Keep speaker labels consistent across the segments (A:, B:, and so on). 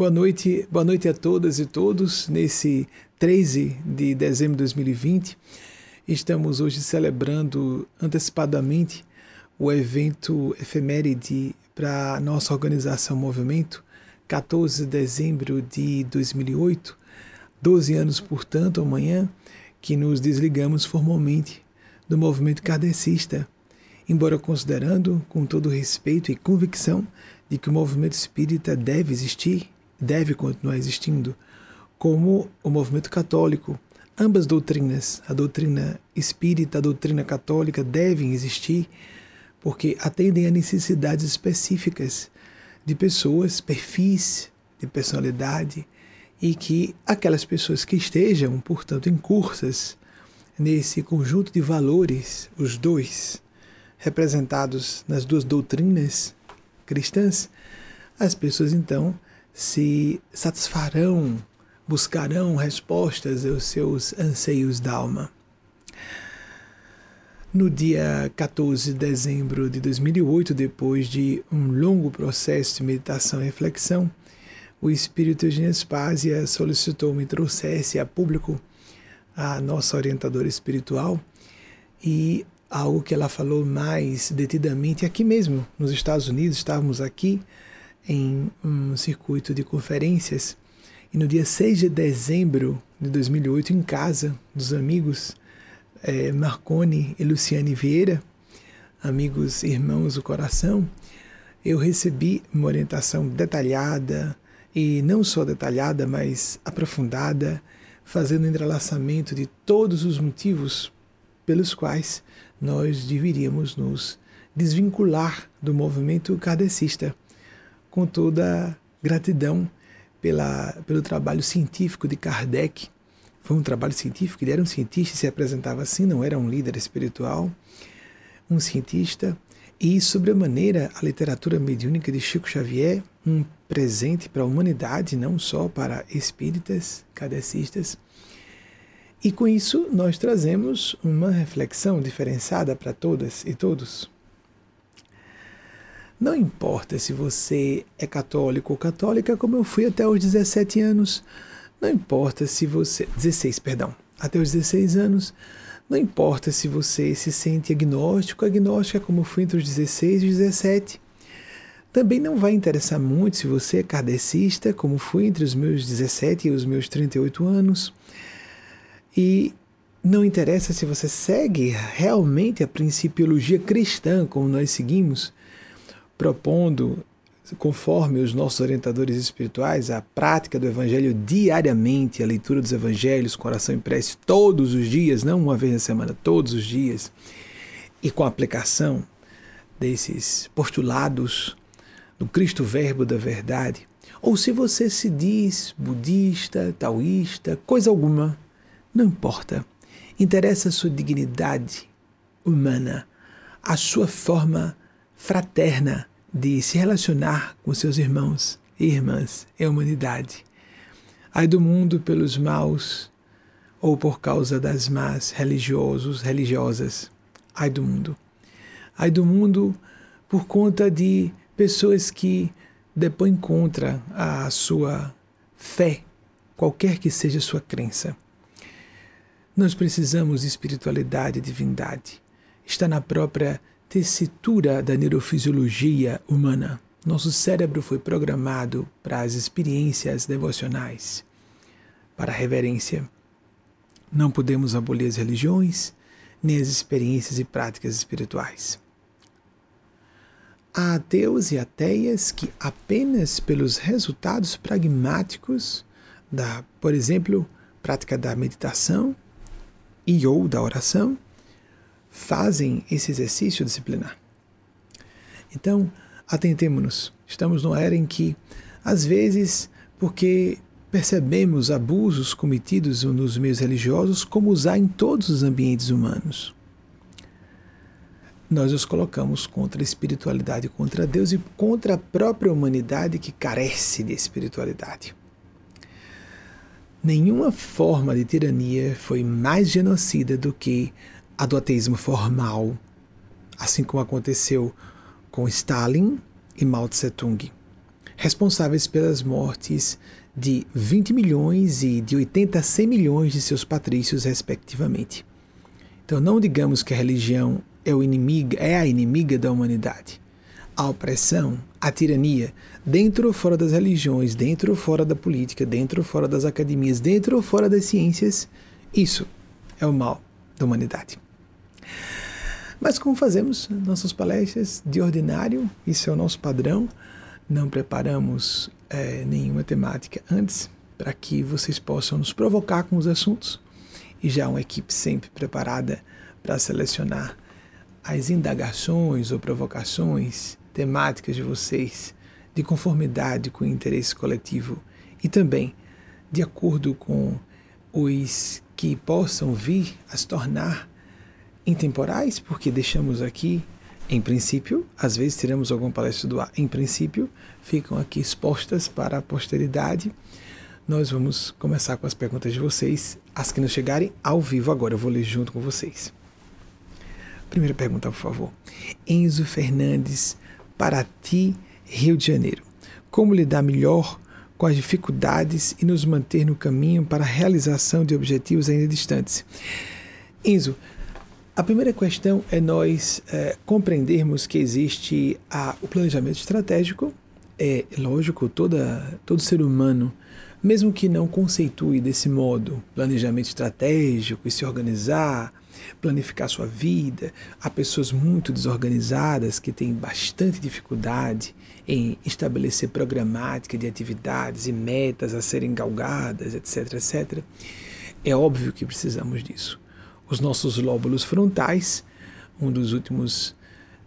A: Boa noite, boa noite a todas e todos. Nesse 13 de dezembro de 2020, estamos hoje celebrando antecipadamente o evento efeméride para a nossa organização Movimento, 14 de dezembro de 2008, 12 anos, portanto, amanhã, que nos desligamos formalmente do movimento kardecista, embora considerando, com todo respeito e convicção, de que o movimento espírita deve existir, deve continuar existindo, como o movimento católico. Ambas doutrinas, a doutrina espírita, a doutrina católica, devem existir porque atendem a necessidades específicas de pessoas, perfis de personalidade, e que aquelas pessoas que estejam, portanto, incursas nesse conjunto de valores, os dois, representados nas duas doutrinas cristãs, as pessoas então se satisfarão, buscarão respostas aos seus anseios da alma. No dia 14 de dezembro de 2008, depois de um longo processo de meditação e reflexão, o espírito Eugênia Spásia solicitou-me trouxesse a público a nossa orientadora espiritual e algo que ela falou mais detidamente aqui mesmo, nos Estados Unidos, estávamos aqui em um circuito de conferências. E no dia 6 de dezembro de 2008, em casa dos amigos, é, Marconi e Luciane Vieira, amigos irmãos do coração, eu recebi uma orientação detalhada, e não só detalhada, mas aprofundada, fazendo entrelaçamento de todos os motivos pelos quais nós deveríamos nos desvincular do movimento kardecista, com toda gratidão pela, pelo trabalho científico de Kardec, foi um trabalho científico, ele era um cientista se apresentava assim, não era um líder espiritual, um cientista. E, sobre a maneira, a literatura mediúnica de Chico Xavier, um presente para a humanidade, não só para espíritas, cadecistas. E com isso, nós trazemos uma reflexão diferenciada para todas e todos. Não importa se você é católico ou católica, como eu fui até os 17 anos, não importa se você. 16, perdão. Até os 16 anos. Não importa se você se sente agnóstico, agnóstica como fui entre os 16 e os 17. Também não vai interessar muito se você é kardecista, como fui entre os meus 17 e os meus 38 anos. E não interessa se você segue realmente a principiologia cristã, como nós seguimos, propondo conforme os nossos orientadores espirituais, a prática do Evangelho diariamente, a leitura dos Evangelhos, coração em prece todos os dias, não uma vez na semana, todos os dias, e com a aplicação desses postulados do Cristo Verbo da Verdade, ou se você se diz budista, taoísta, coisa alguma, não importa. Interessa a sua dignidade humana, a sua forma fraterna de se relacionar com seus irmãos e irmãs e humanidade. Ai do mundo pelos maus ou por causa das más religiosos, religiosas. Ai do mundo. Ai do mundo por conta de pessoas que depõem contra a sua fé, qualquer que seja a sua crença. Nós precisamos de espiritualidade e divindade. Está na própria tessitura da neurofisiologia humana. Nosso cérebro foi programado para as experiências devocionais, para a reverência. Não podemos abolir as religiões, nem as experiências e práticas espirituais. Há ateus e ateias que apenas pelos resultados pragmáticos da, por exemplo, prática da meditação e ou da oração, fazem esse exercício disciplinar. Então, atentemos-nos. Estamos numa era em que, às vezes, porque percebemos abusos cometidos nos meios religiosos, como usar em todos os ambientes humanos. Nós os colocamos contra a espiritualidade, contra Deus e contra a própria humanidade que carece de espiritualidade. Nenhuma forma de tirania foi mais genocida do que a do ateísmo formal, assim como aconteceu com Stalin e Mao Tse-tung. responsáveis pelas mortes de 20 milhões e de 80 a 100 milhões de seus patrícios, respectivamente. Então, não digamos que a religião é, o é a inimiga da humanidade. A opressão, a tirania, dentro ou fora das religiões, dentro ou fora da política, dentro ou fora das academias, dentro ou fora das ciências, isso é o mal da humanidade. Mas como fazemos nossas palestras de ordinário, isso é o nosso padrão, não preparamos é, nenhuma temática antes para que vocês possam nos provocar com os assuntos. E já uma equipe sempre preparada para selecionar as indagações ou provocações temáticas de vocês de conformidade com o interesse coletivo e também de acordo com os que possam vir a se tornar intemporais, porque deixamos aqui, em princípio, às vezes teremos alguma palestra do ar, em princípio, ficam aqui expostas para a posteridade. Nós vamos começar com as perguntas de vocês, as que nos chegarem ao vivo agora, eu vou ler junto com vocês. Primeira pergunta, por favor. Enzo Fernandes, para ti, Rio de Janeiro. Como lidar melhor com as dificuldades e nos manter no caminho para a realização de objetivos ainda distantes? Enzo, a primeira questão é nós é, compreendermos que existe a, o planejamento estratégico. É lógico, toda, todo ser humano, mesmo que não conceitue desse modo planejamento estratégico e se organizar, planificar sua vida, há pessoas muito desorganizadas que têm bastante dificuldade em estabelecer programática de atividades e metas a serem galgadas, etc, etc. É óbvio que precisamos disso os nossos lóbulos frontais, um dos últimos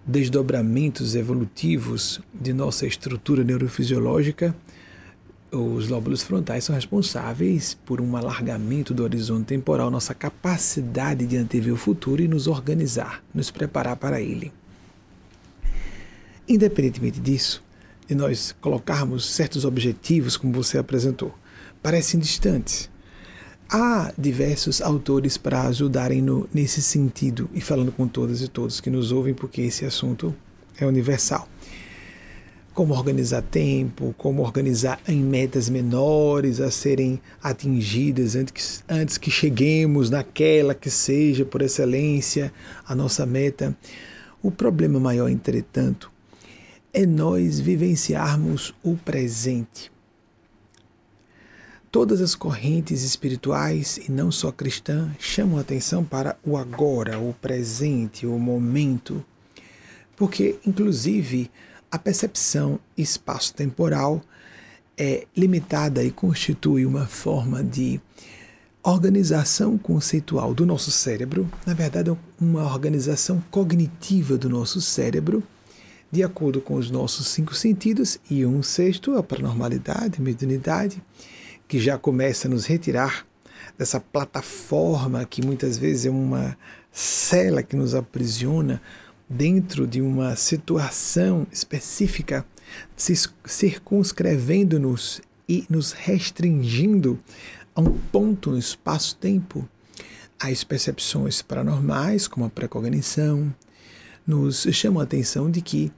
A: desdobramentos evolutivos de nossa estrutura neurofisiológica, os lóbulos frontais são responsáveis por um alargamento do horizonte temporal, nossa capacidade de antever o futuro e nos organizar, nos preparar para ele. Independentemente disso, de nós colocarmos certos objetivos, como você apresentou, parecem distantes, há diversos autores para ajudarem no, nesse sentido e falando com todas e todos que nos ouvem, porque esse assunto é universal. Como organizar tempo, como organizar em metas menores a serem atingidas antes, antes que cheguemos naquela que seja, por excelência, a nossa meta. O problema maior, entretanto, é nós vivenciarmos o presente Todas as correntes espirituais, e não só cristã, chamam atenção para o agora, o presente, o momento, porque, inclusive, a percepção espaço-temporal é limitada e constitui uma forma de organização conceitual do nosso cérebro, na verdade, uma organização cognitiva do nosso cérebro, de acordo com os nossos cinco sentidos, e um sexto, a paranormalidade, a mediunidade que já começa a nos retirar dessa plataforma que muitas vezes é uma cela que nos aprisiona dentro de uma situação específica, circunscrevendo-nos e nos restringindo a um ponto no espaço-tempo. As percepções paranormais, como a precognição, nos chamam a atenção de que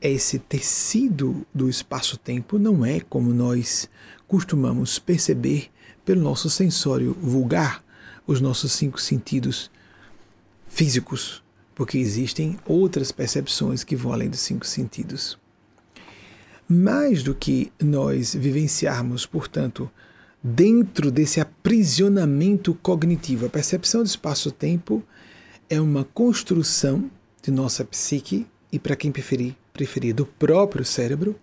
A: esse tecido do espaço-tempo não é como nós costumamos perceber pelo nosso sensório vulgar, os nossos cinco sentidos físicos, porque existem outras percepções que vão além dos cinco sentidos. Mais do que nós vivenciarmos, portanto, dentro desse aprisionamento cognitivo, a percepção do espaço-tempo é uma construção de nossa psique e, para quem preferir, preferir do próprio cérebro,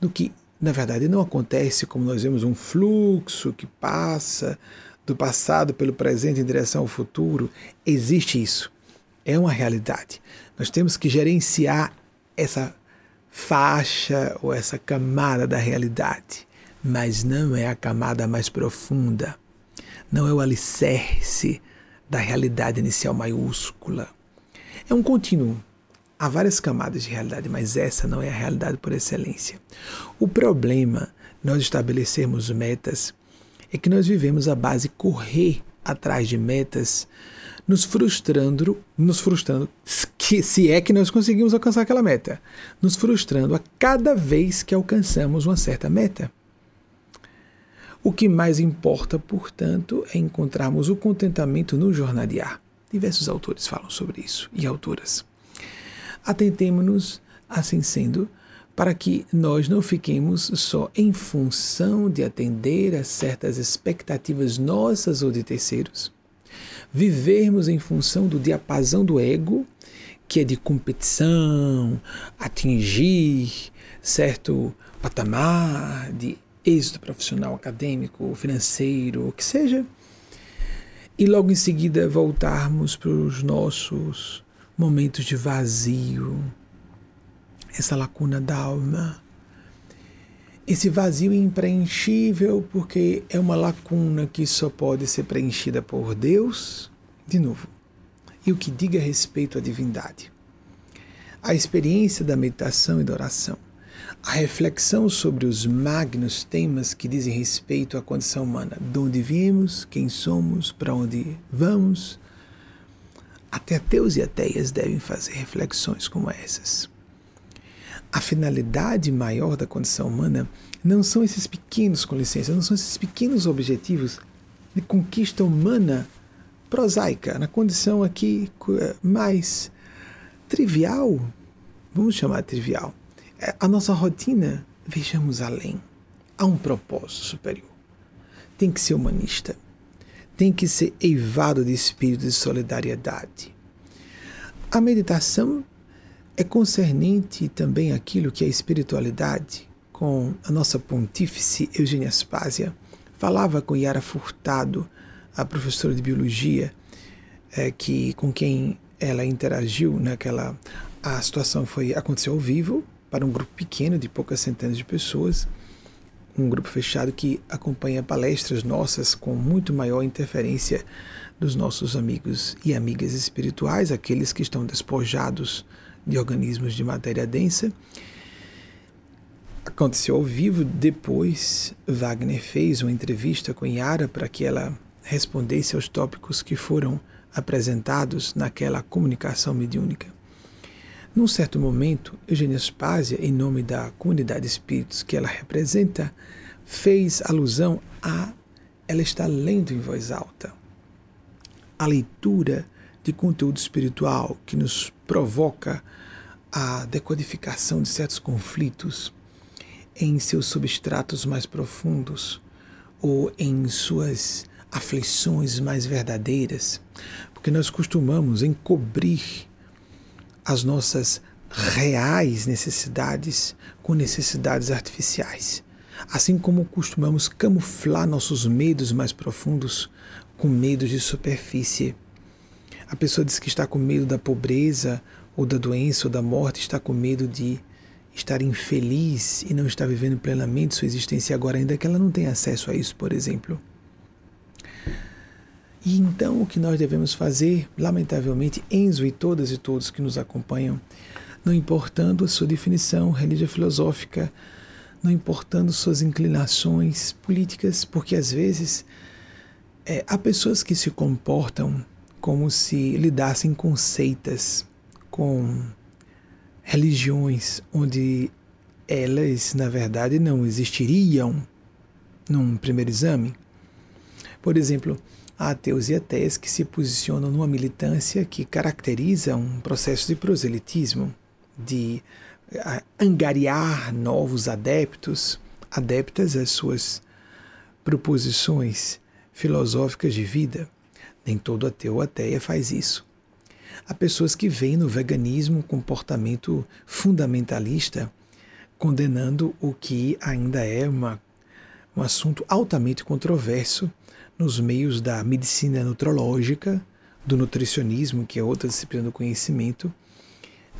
A: do que na verdade não acontece como nós vemos um fluxo que passa do passado pelo presente em direção ao futuro. Existe isso. É uma realidade. Nós temos que gerenciar essa faixa ou essa camada da realidade, mas não é a camada mais profunda. Não é o alicerce da realidade inicial maiúscula. É um contínuo Há várias camadas de realidade, mas essa não é a realidade por excelência. O problema, nós estabelecermos metas, é que nós vivemos a base correr atrás de metas nos frustrando, nos frustrando, que, se é que nós conseguimos alcançar aquela meta, nos frustrando a cada vez que alcançamos uma certa meta. O que mais importa, portanto, é encontrarmos o contentamento no jornadear. Diversos autores falam sobre isso e autoras. Atentemos-nos, assim sendo, para que nós não fiquemos só em função de atender a certas expectativas nossas ou de terceiros, vivermos em função do diapasão do ego, que é de competição, atingir certo patamar de êxito profissional, acadêmico, financeiro, o que seja, e logo em seguida voltarmos para os nossos momentos de vazio, essa lacuna da alma. Esse vazio impreenchível, porque é uma lacuna que só pode ser preenchida por Deus, de novo, e o que diga respeito à divindade. A experiência da meditação e da oração, a reflexão sobre os magnos temas que dizem respeito à condição humana, de onde viemos, quem somos, para onde vamos. Até ateus e ateias devem fazer reflexões como essas. A finalidade maior da condição humana não são esses pequenos, com licença, não são esses pequenos objetivos de conquista humana prosaica, na condição aqui eh, mais trivial, vamos chamar trivial. É, a nossa rotina, vejamos além. Há um propósito superior. Tem que ser humanista. Tem que ser eivado de espírito de solidariedade. A meditação é concernente também aquilo que é espiritualidade, com a nossa pontífice Eugênia Aspásia. Falava com Yara Furtado, a professora de biologia, é, que com quem ela interagiu naquela a situação foi aconteceu ao vivo para um grupo pequeno de poucas centenas de pessoas, um grupo fechado que acompanha palestras nossas com muito maior interferência dos nossos amigos e amigas espirituais, aqueles que estão despojados de organismos de matéria densa. Aconteceu ao vivo, depois Wagner fez uma entrevista com Yara para que ela respondesse aos tópicos que foram apresentados naquela comunicação mediúnica. Num certo momento, Eugênia Spásia, em nome da comunidade de espíritos que ela representa, fez alusão a ela estar lendo em voz alta. A leitura de conteúdo espiritual que nos provoca a decodificação de certos conflitos em seus substratos mais profundos ou em suas aflições mais verdadeiras, porque nós costumamos encobrir as nossas reais necessidades com necessidades artificiais, assim como costumamos camuflar nossos medos mais profundos com medos de superfície a pessoa diz que está com medo da pobreza, ou da doença, ou da morte, está com medo de estar infeliz e não estar vivendo plenamente sua existência agora, ainda que ela não tenha acesso a isso, por exemplo. E então o que nós devemos fazer, lamentavelmente, Enzo e todas e todos que nos acompanham, não importando a sua definição religiosa filosófica, não importando suas inclinações políticas, porque às vezes é, há pessoas que se comportam como se lidassem com seitas, com religiões onde elas, na verdade, não existiriam num primeiro exame. Por exemplo, há ateus e ateias que se posicionam numa militância que caracteriza um processo de proselitismo, de angariar novos adeptos, adeptas às suas proposições filosóficas de vida. Nem todo ateu ou ateia faz isso. Há pessoas que veem no veganismo um comportamento fundamentalista, condenando o que ainda é uma, um assunto altamente controverso nos meios da medicina nutrológica, do nutricionismo, que é outra disciplina do conhecimento,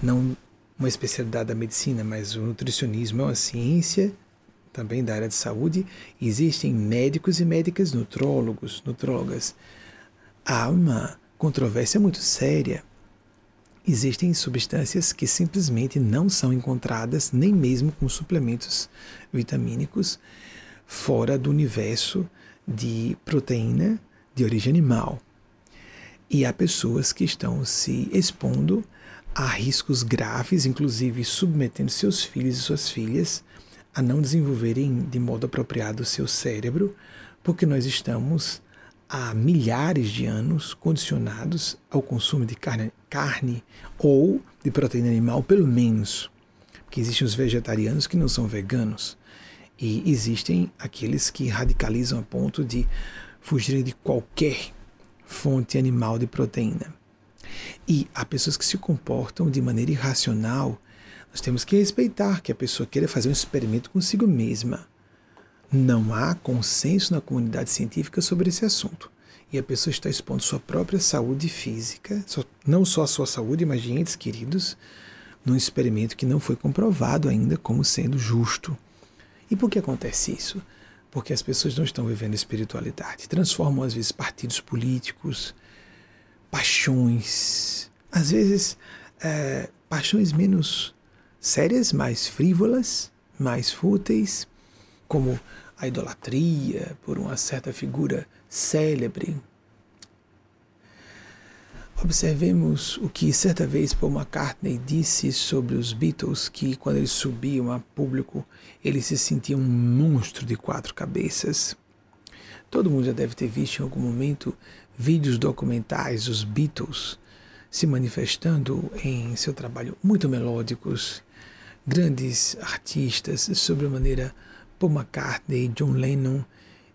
A: não uma especialidade da medicina, mas o nutricionismo é uma ciência também da área de saúde. Existem médicos e médicas nutrólogos, nutrólogas há uma controvérsia muito séria. Existem substâncias que simplesmente não são encontradas, nem mesmo com suplementos vitamínicos, fora do universo de proteína de origem animal. E há pessoas que estão se expondo a riscos graves, inclusive submetendo seus filhos e suas filhas a não desenvolverem de modo apropriado o seu cérebro, porque nós estamos há milhares de anos condicionados ao consumo de carne, carne ou de proteína animal, pelo menos. Porque existem os vegetarianos que não são veganos. E existem aqueles que radicalizam a ponto de fugirem de qualquer fonte animal de proteína. E há pessoas que se comportam de maneira irracional. Nós temos que respeitar que a pessoa queira fazer um experimento consigo mesma. Não há consenso na comunidade científica sobre esse assunto. E a pessoa está expondo sua própria saúde física, não só a sua saúde, mas de entes queridos, num experimento que não foi comprovado ainda como sendo justo. E por que acontece isso? Porque as pessoas não estão vivendo espiritualidade. Transformam, às vezes, partidos políticos, paixões, às vezes, é, paixões menos sérias, mais frívolas, mais fúteis, como a idolatria por uma certa figura célebre. Observemos o que certa vez Paul McCartney disse sobre os Beatles, que quando eles subiam a público, eles se sentiam um monstro de quatro cabeças. Todo mundo já deve ter visto em algum momento vídeos documentais dos Beatles se manifestando em seu trabalho muito melódicos, grandes artistas sobre a maneira Paul McCartney, John Lennon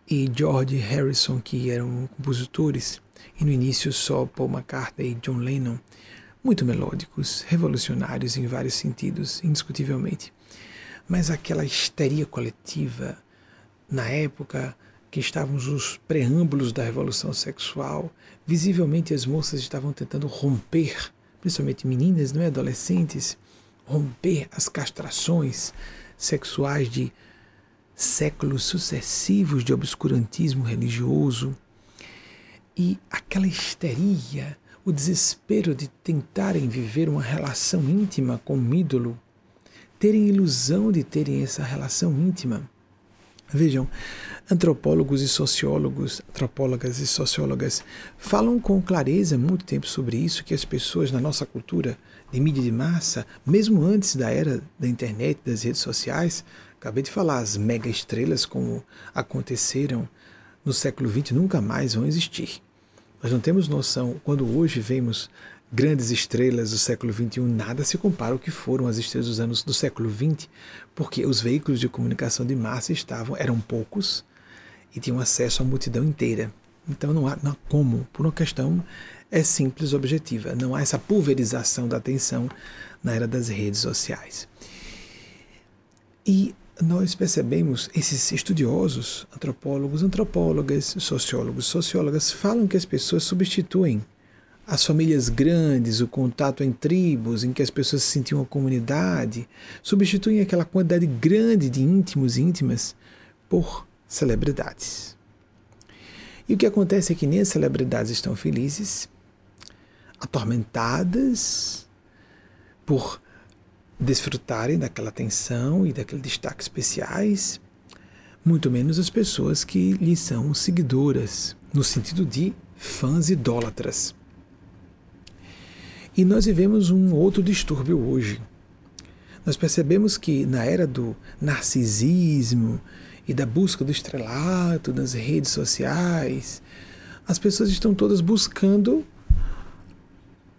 A: e George Harrison, que eram compositores, e no início só Paul McCartney e John Lennon, muito melódicos, revolucionários em vários sentidos, indiscutivelmente. Mas aquela histeria coletiva, na época que estávamos os preâmbulos da revolução sexual, visivelmente as moças estavam tentando romper, principalmente meninas, não é, adolescentes, romper as castrações sexuais de séculos sucessivos de obscurantismo religioso e aquela histeria, o desespero de tentarem viver uma relação íntima com o ídolo, terem ilusão de terem essa relação íntima. Vejam, antropólogos e sociólogos, antropólogas e sociólogas falam com clareza muito tempo sobre isso que as pessoas na nossa cultura de mídia de massa, mesmo antes da era da internet, das redes sociais, Acabei de falar, as mega estrelas como aconteceram no século XX nunca mais vão existir. Nós não temos noção, quando hoje vemos grandes estrelas do século XXI, nada se compara ao que foram as estrelas dos anos do século XX, porque os veículos de comunicação de massa estavam, eram poucos e tinham acesso à multidão inteira. Então não há, não há como, por uma questão é simples, objetiva. Não há essa pulverização da atenção na era das redes sociais. E nós percebemos, esses estudiosos, antropólogos, antropólogas, sociólogos, sociólogas, falam que as pessoas substituem as famílias grandes, o contato em tribos, em que as pessoas se sentiam uma comunidade, substituem aquela quantidade grande de íntimos e íntimas por celebridades. E o que acontece é que nem as celebridades estão felizes, atormentadas por desfrutarem daquela atenção e daquele destaque especiais, muito menos as pessoas que lhe são seguidoras, no sentido de fãs idólatras. E nós vivemos um outro distúrbio hoje. Nós percebemos que na era do narcisismo e da busca do estrelato nas redes sociais, as pessoas estão todas buscando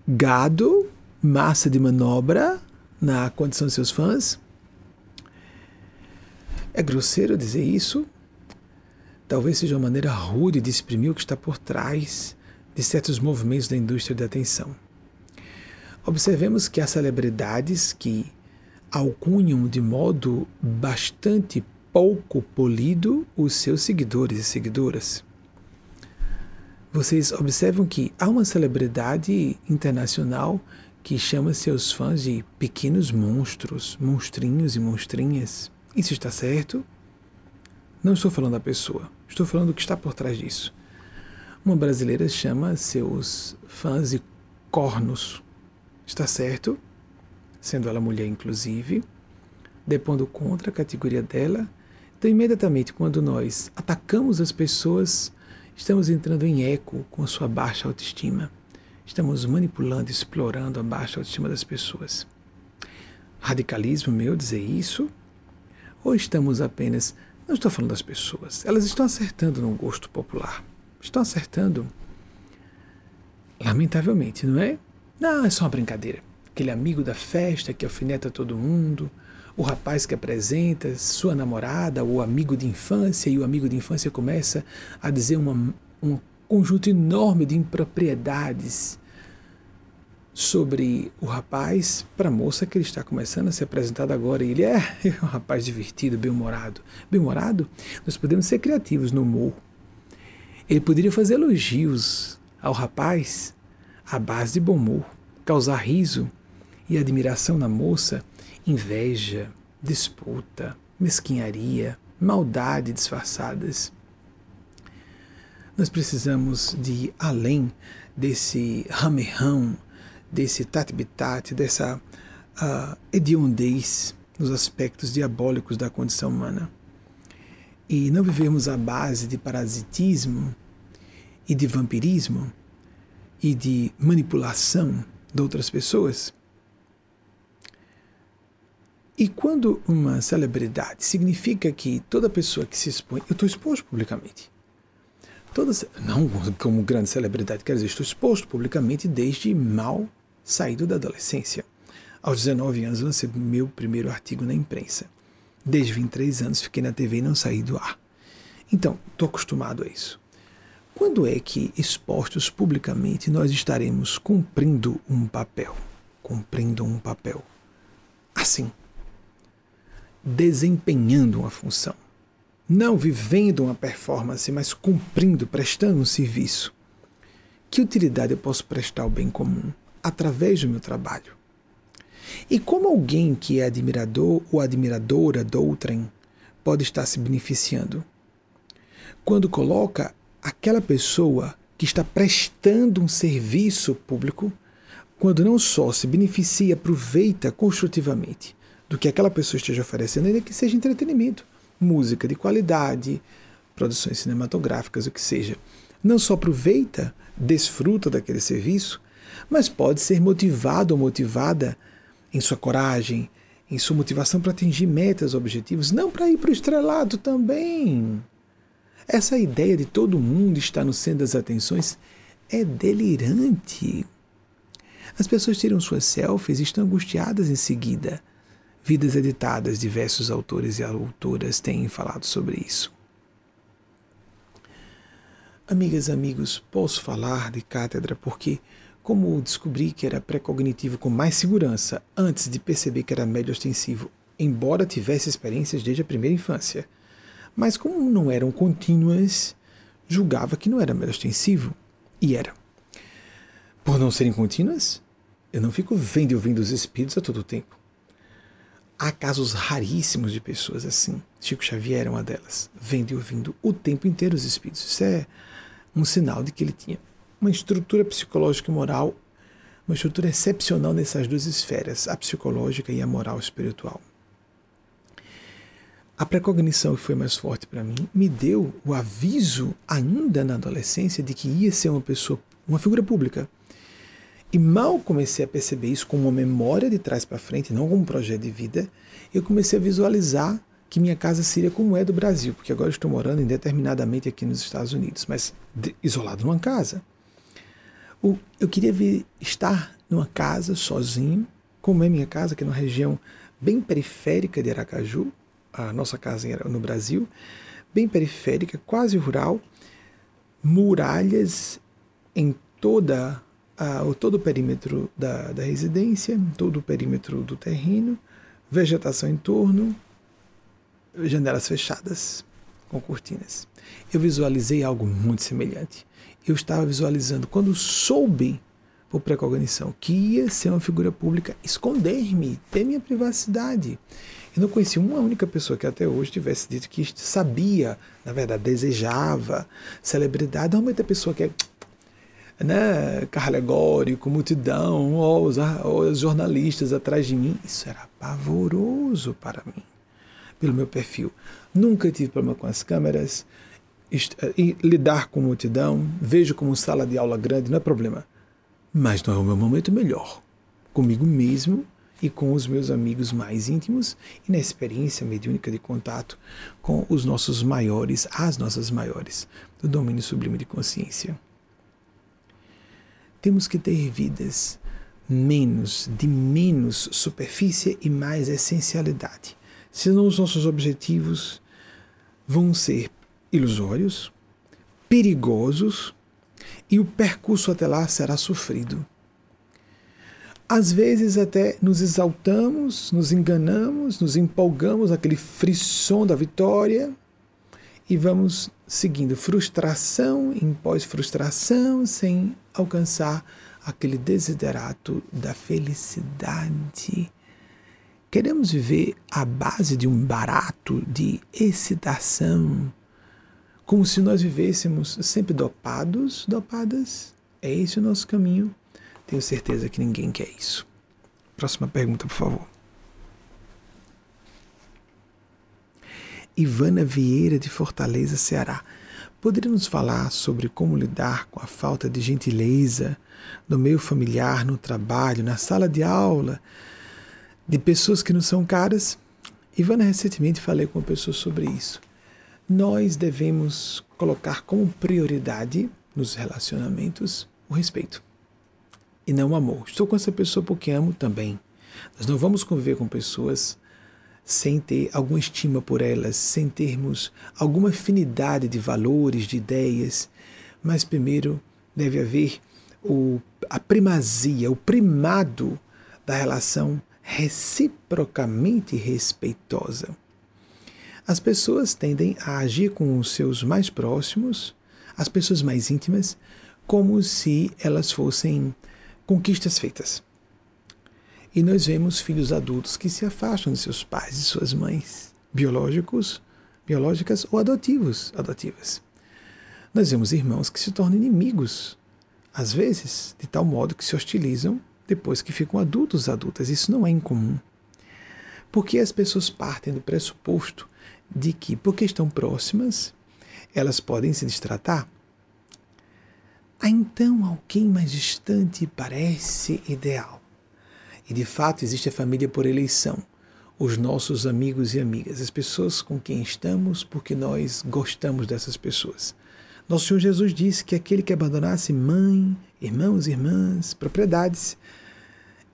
A: gado, massa de manobra na condição de seus fãs. É grosseiro dizer isso? Talvez seja uma maneira rude de exprimir o que está por trás de certos movimentos da indústria da atenção. Observemos que há celebridades que alcunham de modo bastante pouco polido os seus seguidores e seguidoras. Vocês observam que há uma celebridade internacional que chama seus fãs de pequenos monstros, monstrinhos e monstrinhas. Isso está certo? Não estou falando da pessoa, estou falando do que está por trás disso. Uma brasileira chama seus fãs de cornos. Está certo? Sendo ela mulher, inclusive, depondo contra a categoria dela. Então, imediatamente, quando nós atacamos as pessoas, estamos entrando em eco com sua baixa autoestima estamos manipulando, explorando a baixa autoestima das pessoas. Radicalismo meu dizer isso? Ou estamos apenas. Não estou falando das pessoas, elas estão acertando no gosto popular. Estão acertando. Lamentavelmente, não é? Não, é só uma brincadeira. Aquele amigo da festa que alfineta todo mundo, o rapaz que apresenta sua namorada, o amigo de infância, e o amigo de infância começa a dizer uma, um conjunto enorme de impropriedades sobre o rapaz para a moça que ele está começando a ser apresentado agora. Ele é, é um rapaz divertido, bem-humorado. Bem-humorado? Nós podemos ser criativos no humor. Ele poderia fazer elogios ao rapaz à base de bom humor, causar riso e admiração na moça inveja, disputa, mesquinharia, maldade disfarçadas. Nós precisamos de ir além desse ramerrão, desse tatibitate, dessa uh, hediondez nos aspectos diabólicos da condição humana. E não vivemos à base de parasitismo e de vampirismo e de manipulação de outras pessoas, e quando uma celebridade significa que toda pessoa que se expõe, eu estou exposto publicamente. Todas, não como grande celebridade, quer dizer, estou exposto publicamente desde mal saído da adolescência. Aos 19 anos lancei meu primeiro artigo na imprensa. Desde 23 anos fiquei na TV e não saí do ar. Então, estou acostumado a isso. Quando é que, expostos publicamente, nós estaremos cumprindo um papel? Cumprindo um papel. Assim desempenhando uma função. Não vivendo uma performance, mas cumprindo, prestando um serviço. Que utilidade eu posso prestar ao bem comum através do meu trabalho? E como alguém que é admirador ou admiradora do outrem pode estar se beneficiando? Quando coloca aquela pessoa que está prestando um serviço público, quando não só se beneficia, aproveita construtivamente, do que aquela pessoa esteja oferecendo, ainda que seja entretenimento, música de qualidade, produções cinematográficas, o que seja. Não só aproveita, desfruta daquele serviço, mas pode ser motivado ou motivada em sua coragem, em sua motivação para atingir metas, objetivos, não para ir para o estrelado também. Essa ideia de todo mundo estar no centro das atenções é delirante. As pessoas tiram suas selfies e estão angustiadas em seguida. Vidas Editadas, diversos autores e autoras têm falado sobre isso. Amigas, amigos, posso falar de cátedra porque, como descobri que era pré-cognitivo com mais segurança antes de perceber que era médio ostensivo, embora tivesse experiências desde a primeira infância, mas como não eram contínuas, julgava que não era médio ostensivo, e era. Por não serem contínuas, eu não fico vendo e ouvindo os espíritos a todo tempo. Há casos raríssimos de pessoas assim. Chico Xavier é uma delas, vendo e ouvindo o tempo inteiro os espíritos. Isso é um sinal de que ele tinha uma estrutura psicológica e moral, uma estrutura excepcional nessas duas esferas, a psicológica e a moral espiritual. A precognição que foi mais forte para mim me deu o aviso, ainda na adolescência, de que ia ser uma pessoa, uma figura pública. E mal comecei a perceber isso como uma memória de trás para frente, não como um projeto de vida, eu comecei a visualizar que minha casa seria como é do Brasil, porque agora estou morando indeterminadamente aqui nos Estados Unidos, mas isolado numa casa. Eu queria ver, estar numa casa sozinho, como é minha casa, que é numa região bem periférica de Aracaju, a nossa casa no Brasil, bem periférica, quase rural, muralhas em toda o todo o perímetro da, da residência, todo o perímetro do terreno, vegetação em torno, janelas fechadas com cortinas. Eu visualizei algo muito semelhante. Eu estava visualizando, quando soube por precognição que ia ser uma figura pública, esconder-me, ter minha privacidade. Eu não conheci uma única pessoa que até hoje tivesse dito que sabia, na verdade, desejava celebridade. Normalmente a pessoa que é né, alegórico, multidão, ou os, os jornalistas atrás de mim. Isso era pavoroso para mim, pelo meu perfil. Nunca tive problema com as câmeras, lidar com multidão, vejo como sala de aula grande, não é problema. mas não é o meu momento melhor. Comigo mesmo e com os meus amigos mais íntimos e na experiência mediúnica de contato com os nossos maiores, as nossas maiores, do domínio sublime de consciência. Temos que ter vidas menos, de menos superfície e mais essencialidade. Senão os nossos objetivos vão ser ilusórios, perigosos e o percurso até lá será sofrido. Às vezes até nos exaltamos, nos enganamos, nos empolgamos, aquele frisson da vitória, e vamos seguindo frustração em pós-frustração, sem alcançar aquele desiderato da felicidade. Queremos viver à base de um barato de excitação, como se nós vivêssemos sempre dopados, dopadas. É esse o nosso caminho. Tenho certeza que ninguém quer isso. Próxima pergunta, por favor. Ivana Vieira de Fortaleza, Ceará. Poderia nos falar sobre como lidar com a falta de gentileza no meio familiar, no trabalho, na sala de aula, de pessoas que não são caras? Ivana, recentemente falei com uma pessoa sobre isso. Nós devemos colocar como prioridade nos relacionamentos o respeito e não o amor. Estou com essa pessoa porque amo também. Nós não vamos conviver com pessoas sem ter alguma estima por elas, sem termos alguma afinidade de valores, de ideias, mas primeiro deve haver o, a primazia, o primado da relação reciprocamente respeitosa. As pessoas tendem a agir com os seus mais próximos, as pessoas mais íntimas, como se elas fossem conquistas feitas. E nós vemos filhos adultos que se afastam de seus pais e suas mães, biológicos, biológicas ou adotivos, adotivas. Nós vemos irmãos que se tornam inimigos, às vezes, de tal modo que se hostilizam depois que ficam adultos, adultas. Isso não é incomum. Porque as pessoas partem do pressuposto de que, porque estão próximas, elas podem se distratar Há então alguém mais distante parece ideal. E de fato existe a família por eleição, os nossos amigos e amigas, as pessoas com quem estamos porque nós gostamos dessas pessoas. Nosso Senhor Jesus disse que aquele que abandonasse mãe, irmãos irmãs, propriedades,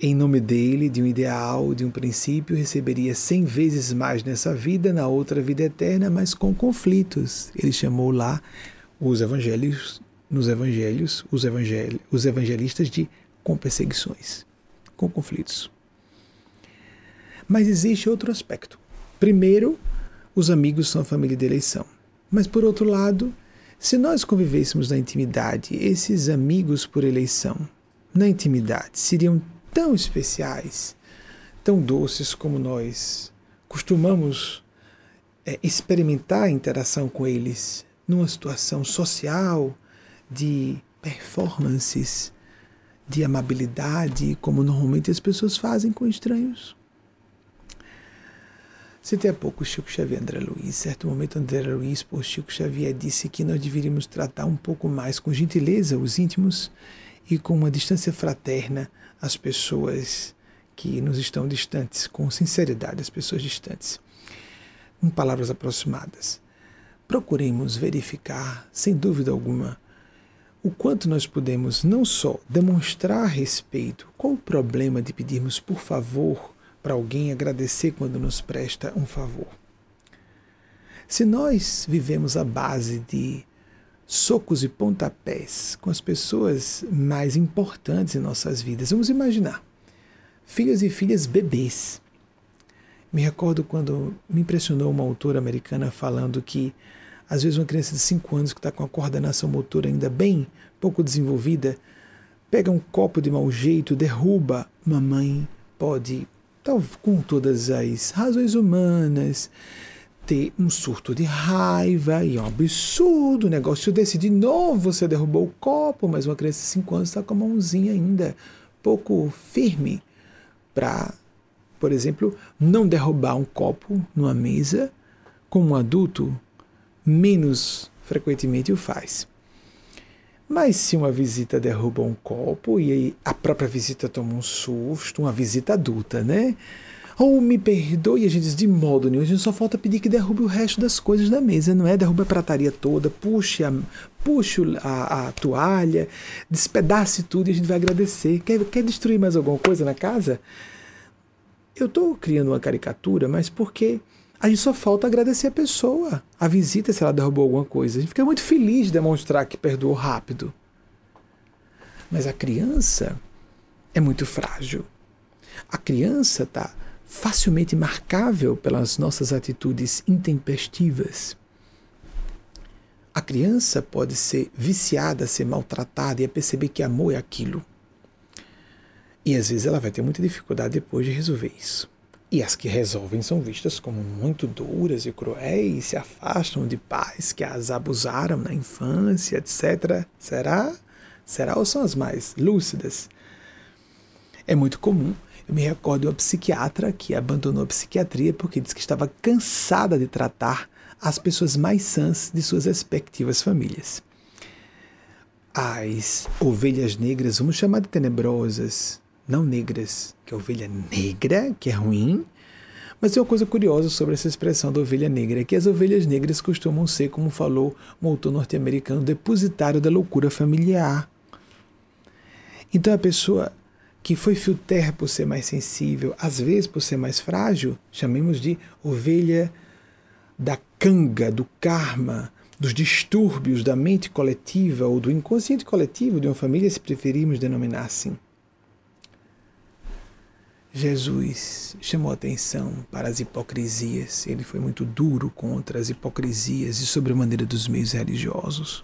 A: em nome dele, de um ideal, de um princípio, receberia cem vezes mais nessa vida, na outra vida eterna, mas com conflitos. Ele chamou lá os evangelhos nos evangelhos, os, evangel os evangelistas de com perseguições, com conflitos. Mas existe outro aspecto. Primeiro, os amigos são a família de eleição. Mas por outro lado, se nós convivêssemos na intimidade, esses amigos por eleição, na intimidade, seriam tão especiais, tão doces como nós costumamos é, experimentar a interação com eles numa situação social, de performances de amabilidade, como normalmente as pessoas fazem com estranhos. Citei há pouco Chico Xavier André Luiz. Certo momento, André Luiz, por Chico Xavier, disse que nós deveríamos tratar um pouco mais com gentileza os íntimos e com uma distância fraterna as pessoas que nos estão distantes, com sinceridade as pessoas distantes. Com palavras aproximadas. Procuremos verificar, sem dúvida alguma, o quanto nós podemos não só demonstrar respeito, qual o problema de pedirmos por favor para alguém agradecer quando nos presta um favor? Se nós vivemos à base de socos e pontapés com as pessoas mais importantes em nossas vidas, vamos imaginar filhos e filhas bebês. Me recordo quando me impressionou uma autora americana falando que às vezes uma criança de 5 anos que está com a coordenação motora ainda bem pouco desenvolvida, pega um copo de mau jeito, derruba uma mãe, pode, tal, com todas as razões humanas, ter um surto de raiva e é um absurdo o negócio desse. De novo você derrubou o copo, mas uma criança de 5 anos está com a mãozinha ainda pouco firme para, por exemplo, não derrubar um copo numa mesa, como um adulto menos frequentemente o faz. Mas se uma visita derruba um copo e a própria visita toma um susto, uma visita adulta, né? Ou me perdoe, a gente diz de modo nenhum, a gente só falta pedir que derrube o resto das coisas da mesa, não é? Derrube a prataria toda, puxe a, puxe a, a toalha, despedace tudo e a gente vai agradecer. Quer, quer destruir mais alguma coisa na casa? Eu estou criando uma caricatura, mas porque a gente só falta agradecer a pessoa, a visita, se ela derrubou alguma coisa. A gente fica muito feliz de demonstrar que perdoou rápido. Mas a criança é muito frágil. A criança está facilmente marcável pelas nossas atitudes intempestivas. A criança pode ser viciada, ser maltratada e perceber que amor é aquilo. E às vezes ela vai ter muita dificuldade depois de resolver isso. E as que resolvem são vistas como muito duras e cruéis, se afastam de pais que as abusaram na infância, etc. Será? Será ou são as mais lúcidas? É muito comum eu me recordo de uma psiquiatra que abandonou a psiquiatria porque disse que estava cansada de tratar as pessoas mais sãs de suas respectivas famílias. As ovelhas negras, vamos chamar de tenebrosas, não negras, que é ovelha negra, que é ruim, mas tem uma coisa curiosa sobre essa expressão da ovelha negra, é que as ovelhas negras costumam ser, como falou um autor norte-americano, depositário da loucura familiar. Então a pessoa que foi fio terra por ser mais sensível, às vezes por ser mais frágil, chamemos de ovelha da canga, do karma, dos distúrbios da mente coletiva ou do inconsciente coletivo de uma família, se preferirmos denominar assim. Jesus chamou atenção para as hipocrisias, ele foi muito duro contra as hipocrisias e sobre a maneira dos meios religiosos.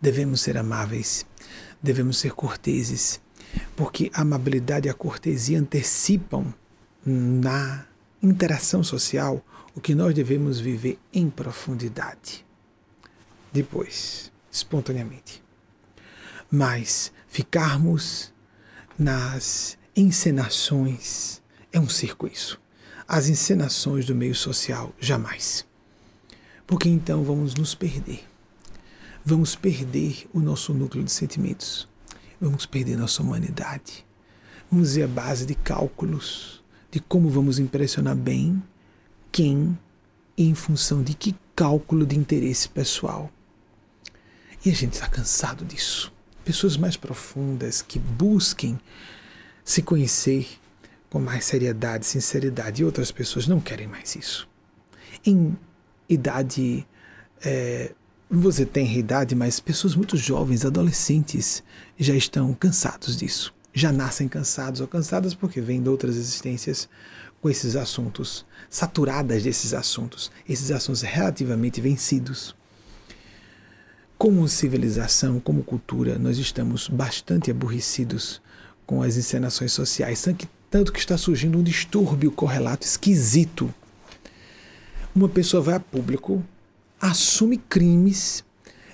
A: Devemos ser amáveis, devemos ser corteses, porque a amabilidade e a cortesia antecipam na interação social o que nós devemos viver em profundidade. Depois, espontaneamente. Mas ficarmos nas encenações é um circo isso. As encenações do meio social, jamais. Porque então vamos nos perder. Vamos perder o nosso núcleo de sentimentos vamos perder nossa humanidade. Vamos ver a base de cálculos de como vamos impressionar bem quem e em função de que cálculo de interesse pessoal. E a gente está cansado disso. Pessoas mais profundas que busquem se conhecer com mais seriedade, sinceridade, e outras pessoas não querem mais isso. Em idade é, você tem idade, mas pessoas muito jovens, adolescentes, já estão cansados disso. Já nascem cansados ou cansadas porque vêm de outras existências com esses assuntos, saturadas desses assuntos, esses assuntos relativamente vencidos. Como civilização, como cultura, nós estamos bastante aborrecidos com as encenações sociais, tanto que está surgindo um distúrbio correlato esquisito. Uma pessoa vai a público assume crimes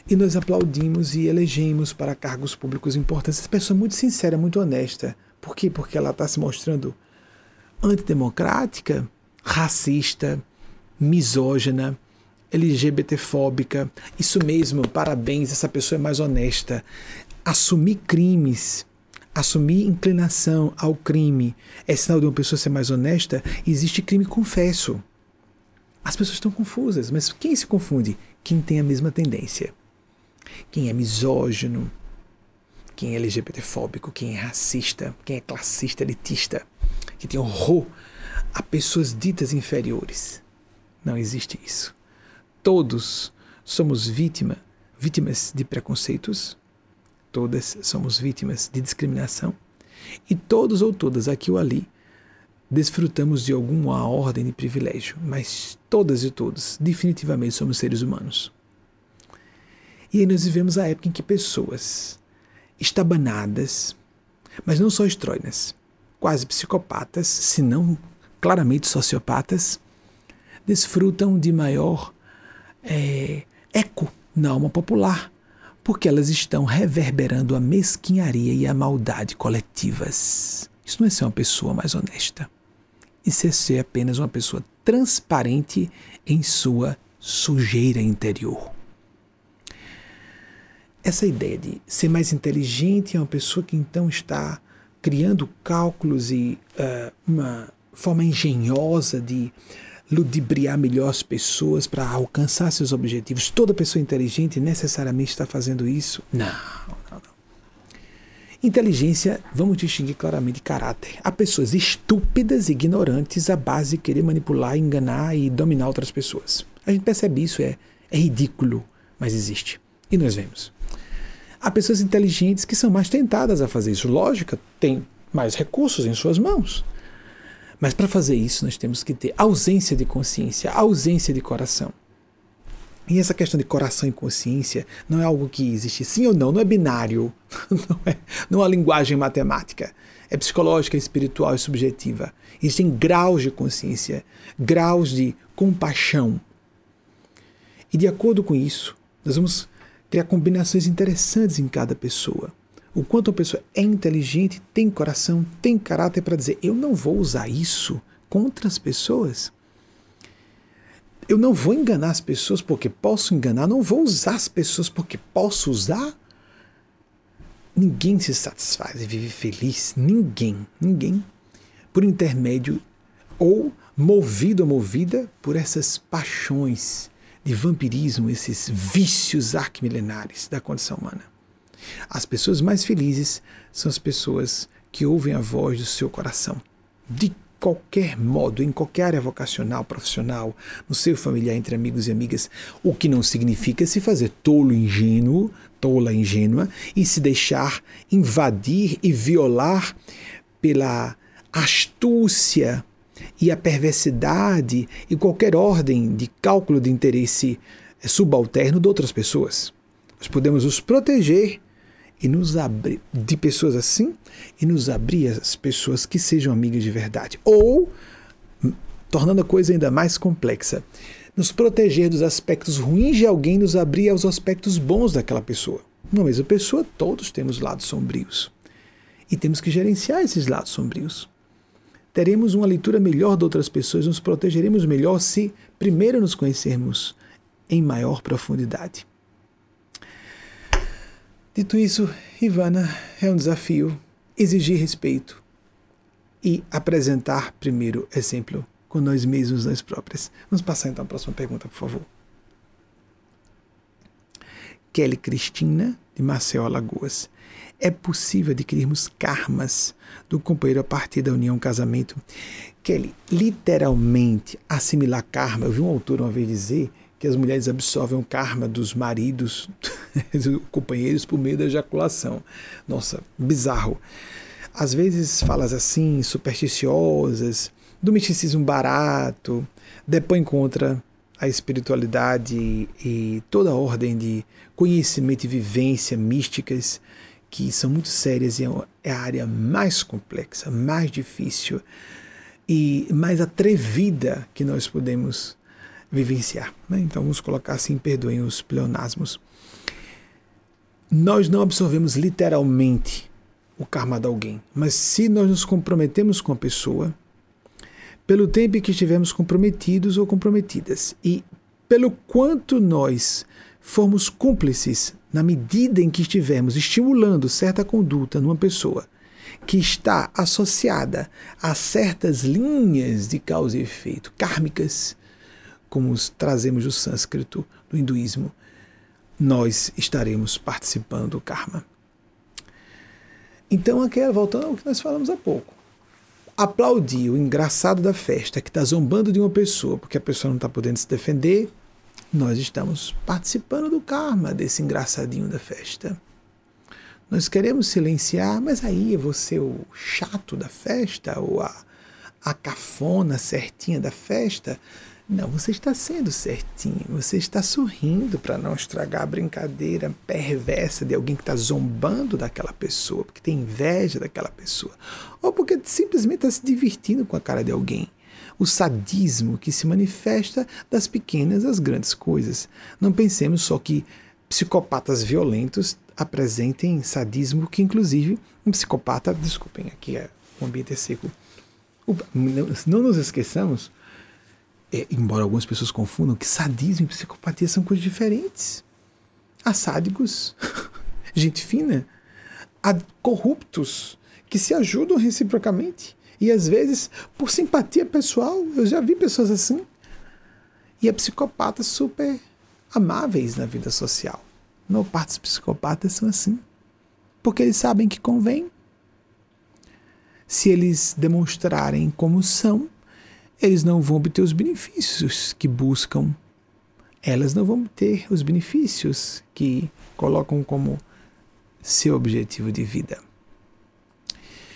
A: e nós aplaudimos e elegemos para cargos públicos importantes. Essa pessoa é muito sincera, muito honesta. Por quê? Porque ela está se mostrando antidemocrática, racista, misógina, LGBTfóbica. Isso mesmo, parabéns, essa pessoa é mais honesta. Assumir crimes, assumir inclinação ao crime é sinal de uma pessoa ser mais honesta? Existe crime confesso. As pessoas estão confusas, mas quem se confunde? Quem tem a mesma tendência. Quem é misógino, quem é LGBTfóbico, quem é racista, quem é classista, elitista, que tem horror a pessoas ditas inferiores. Não existe isso. Todos somos vítima, vítimas de preconceitos, todas somos vítimas de discriminação, e todos ou todas, aqui ou ali, desfrutamos de alguma ordem de privilégio, mas todas e todos definitivamente somos seres humanos. E aí nós vivemos a época em que pessoas estabanadas, mas não só estróinas, quase psicopatas, se não claramente sociopatas, desfrutam de maior é, eco na alma popular, porque elas estão reverberando a mesquinharia e a maldade coletivas. Isso não é ser uma pessoa mais honesta. Isso é ser apenas uma pessoa transparente em sua sujeira interior. essa ideia de ser mais inteligente é uma pessoa que então está criando cálculos e uh, uma forma engenhosa de ludibriar melhor as pessoas para alcançar seus objetivos. Toda pessoa inteligente necessariamente está fazendo isso? Não, não, não. Inteligência, vamos distinguir claramente caráter. Há pessoas estúpidas, ignorantes, à base de querer manipular, enganar e dominar outras pessoas. A gente percebe isso, é, é ridículo, mas existe. E nós vemos. Há pessoas inteligentes que são mais tentadas a fazer isso. Lógica, tem mais recursos em suas mãos. Mas para fazer isso, nós temos que ter ausência de consciência, ausência de coração. E essa questão de coração e consciência não é algo que existe sim ou não, não é binário, não é, não é linguagem matemática. É psicológica, espiritual e subjetiva. Existem graus de consciência, graus de compaixão. E de acordo com isso, nós vamos criar combinações interessantes em cada pessoa o quanto a pessoa é inteligente, tem coração, tem caráter para dizer: eu não vou usar isso contra as pessoas. Eu não vou enganar as pessoas porque posso enganar, não vou usar as pessoas porque posso usar. Ninguém se satisfaz e vive feliz, ninguém, ninguém, por intermédio ou movido ou movida por essas paixões de vampirismo, esses vícios arquimilenares da condição humana. As pessoas mais felizes são as pessoas que ouvem a voz do seu coração. De qualquer modo, em qualquer área vocacional, profissional, no seu familiar, entre amigos e amigas, o que não significa se fazer tolo ingênuo, tola ingênua, e se deixar invadir e violar pela astúcia e a perversidade e qualquer ordem de cálculo de interesse subalterno de outras pessoas. Nós podemos nos proteger e nos abrir de pessoas assim e nos abrir às pessoas que sejam amigas de verdade. Ou, tornando a coisa ainda mais complexa, nos proteger dos aspectos ruins de alguém, nos abrir aos aspectos bons daquela pessoa. Uma mesma pessoa, todos temos lados sombrios. E temos que gerenciar esses lados sombrios. Teremos uma leitura melhor de outras pessoas, nos protegeremos melhor se primeiro nos conhecermos em maior profundidade. Dito isso, Ivana, é um desafio exigir respeito e apresentar primeiro exemplo com nós mesmos, nós próprias. Vamos passar então a próxima pergunta, por favor. Kelly Cristina, de Maceió, Alagoas. É possível adquirirmos karmas do companheiro a partir da união casamento? Kelly, literalmente, assimilar karma, eu vi um autor uma vez dizer que as mulheres absorvem o karma dos maridos, dos companheiros, por meio da ejaculação. Nossa, bizarro. Às vezes falas assim, supersticiosas, do misticismo barato, depois contra a espiritualidade e toda a ordem de conhecimento e vivência místicas que são muito sérias e é a área mais complexa, mais difícil e mais atrevida que nós podemos vivenciar. Né? Então vamos colocar assim, perdoem os pleonasmos. Nós não absorvemos literalmente o karma de alguém, mas se nós nos comprometemos com a pessoa, pelo tempo em que estivermos comprometidos ou comprometidas, e pelo quanto nós formos cúmplices na medida em que estivermos estimulando certa conduta numa pessoa que está associada a certas linhas de causa e efeito kármicas, como os trazemos do sânscrito, do hinduísmo, nós estaremos participando do karma. Então, aqui, voltando ao que nós falamos há pouco. Aplaudir o engraçado da festa que está zombando de uma pessoa porque a pessoa não está podendo se defender, nós estamos participando do karma desse engraçadinho da festa. Nós queremos silenciar, mas aí você o chato da festa ou a, a cafona certinha da festa. Não, você está sendo certinho, você está sorrindo para não estragar a brincadeira perversa de alguém que está zombando daquela pessoa, porque tem inveja daquela pessoa, ou porque simplesmente está se divertindo com a cara de alguém. O sadismo que se manifesta das pequenas às grandes coisas. Não pensemos só que psicopatas violentos apresentem sadismo, que inclusive um psicopata, desculpem, aqui é, o ambiente é seco. Não nos esqueçamos é, embora algumas pessoas confundam que sadismo e psicopatia são coisas diferentes. Há sádicos gente fina, há corruptos que se ajudam reciprocamente. E às vezes, por simpatia pessoal, eu já vi pessoas assim. E há psicopatas super amáveis na vida social. Não, partes psicopatas são assim. Porque eles sabem que convém. Se eles demonstrarem como são, eles não vão obter os benefícios que buscam. Elas não vão ter os benefícios que colocam como seu objetivo de vida.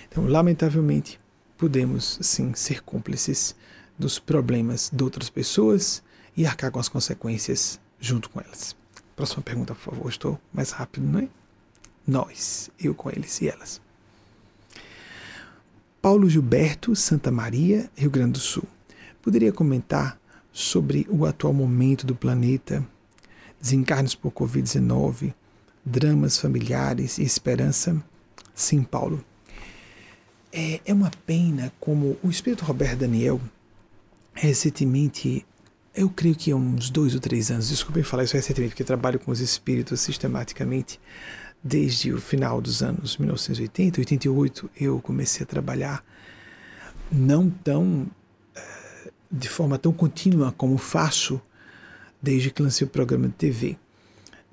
A: Então, lamentavelmente, podemos sim ser cúmplices dos problemas de outras pessoas e arcar com as consequências junto com elas. Próxima pergunta, por favor. Estou mais rápido, não é? Nós, eu com eles e elas. Paulo Gilberto, Santa Maria, Rio Grande do Sul. Poderia comentar sobre o atual momento do planeta, desencarnes por Covid-19, dramas familiares e esperança? Sim, Paulo. É, é uma pena como o Espírito Roberto Daniel recentemente eu creio que há uns dois ou três anos, desculpem falar isso recentemente, porque trabalho com os espíritos sistematicamente desde o final dos anos 1980, 88, eu comecei a trabalhar não tão de forma tão contínua como faço desde que lancei o programa de TV,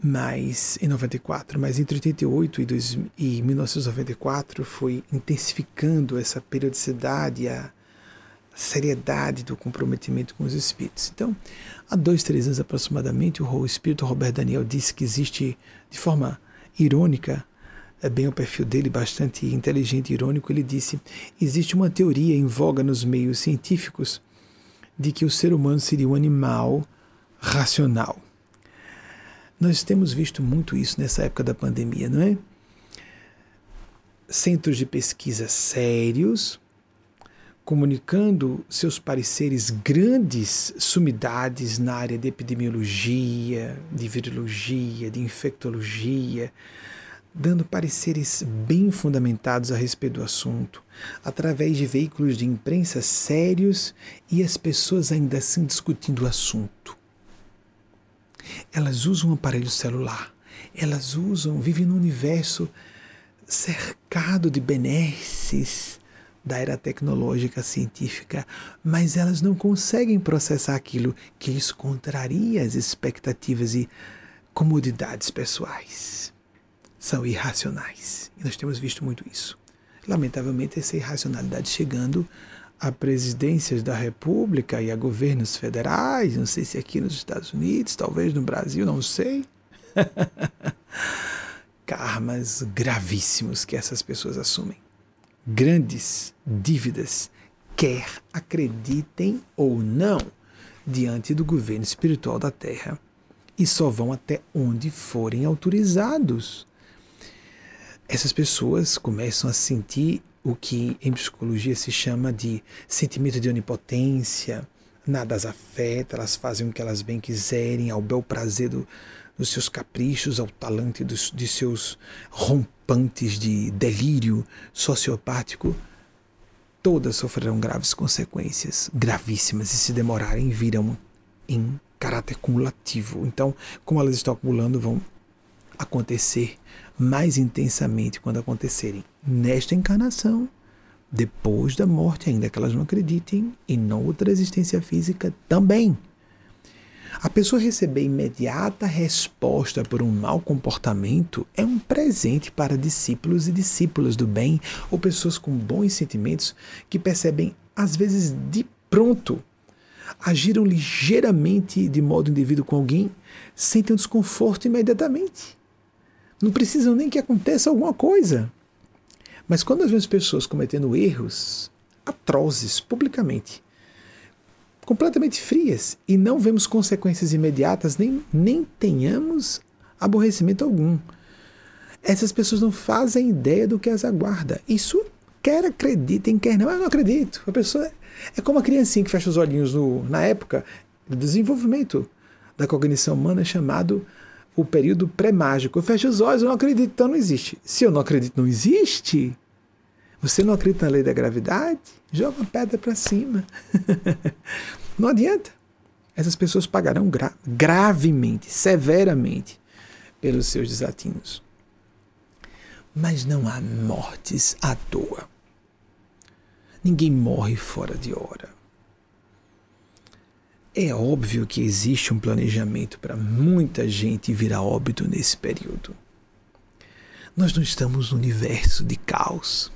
A: mas em 94, mas entre 88 e, 2000, e 1994 foi intensificando essa periodicidade, a seriedade do comprometimento com os espíritos. Então, há dois, três anos aproximadamente, o espírito Robert Daniel disse que existe, de forma irônica, é bem o perfil dele, bastante inteligente e irônico, ele disse: existe uma teoria em voga nos meios científicos de que o ser humano seria um animal racional. Nós temos visto muito isso nessa época da pandemia, não é? Centros de pesquisa sérios, comunicando seus pareceres grandes sumidades na área de epidemiologia, de virologia, de infectologia, dando pareceres bem fundamentados a respeito do assunto, através de veículos de imprensa sérios e as pessoas ainda assim discutindo o assunto. Elas usam um aparelho celular, elas usam, vivem num universo cercado de benesses, da era tecnológica científica, mas elas não conseguem processar aquilo que lhes contraria as expectativas e comodidades pessoais. São irracionais. E nós temos visto muito isso. Lamentavelmente, essa irracionalidade chegando a presidências da República e a governos federais, não sei se aqui nos Estados Unidos, talvez no Brasil, não sei. Karmas gravíssimos que essas pessoas assumem grandes dívidas, quer acreditem ou não, diante do governo espiritual da Terra, e só vão até onde forem autorizados. Essas pessoas começam a sentir o que em psicologia se chama de sentimento de onipotência, nada as afeta, elas fazem o que elas bem quiserem, ao bel prazer do, dos seus caprichos, ao talante dos, de seus rompantes de delírio sociopático, todas sofrerão graves consequências, gravíssimas, e se demorarem, virão em caráter cumulativo. Então, como elas estão acumulando, vão acontecer mais intensamente quando acontecerem nesta encarnação, depois da morte, ainda que elas não acreditem, e noutra existência física também. A pessoa receber imediata resposta por um mau comportamento é um presente para discípulos e discípulas do bem ou pessoas com bons sentimentos que percebem, às vezes de pronto, agiram ligeiramente de modo indevido com alguém, sentem um desconforto imediatamente. Não precisam nem que aconteça alguma coisa. Mas quando nós vemos pessoas cometendo erros atrozes publicamente, completamente frias e não vemos consequências imediatas, nem, nem tenhamos aborrecimento algum. Essas pessoas não fazem ideia do que as aguarda. Isso quer acreditem, quer não. Eu não acredito. A pessoa é como a criancinha que fecha os olhinhos no, na época do desenvolvimento da cognição humana chamado o período pré-mágico. Eu fecho os olhos, eu não acredito, então não existe. Se eu não acredito, não existe. Você não acredita na lei da gravidade? Joga uma pedra para cima. não adianta. Essas pessoas pagarão gra gravemente, severamente pelos seus desatinos. Mas não há mortes à toa. Ninguém morre fora de hora. É óbvio que existe um planejamento para muita gente vir a óbito nesse período. Nós não estamos no universo de caos.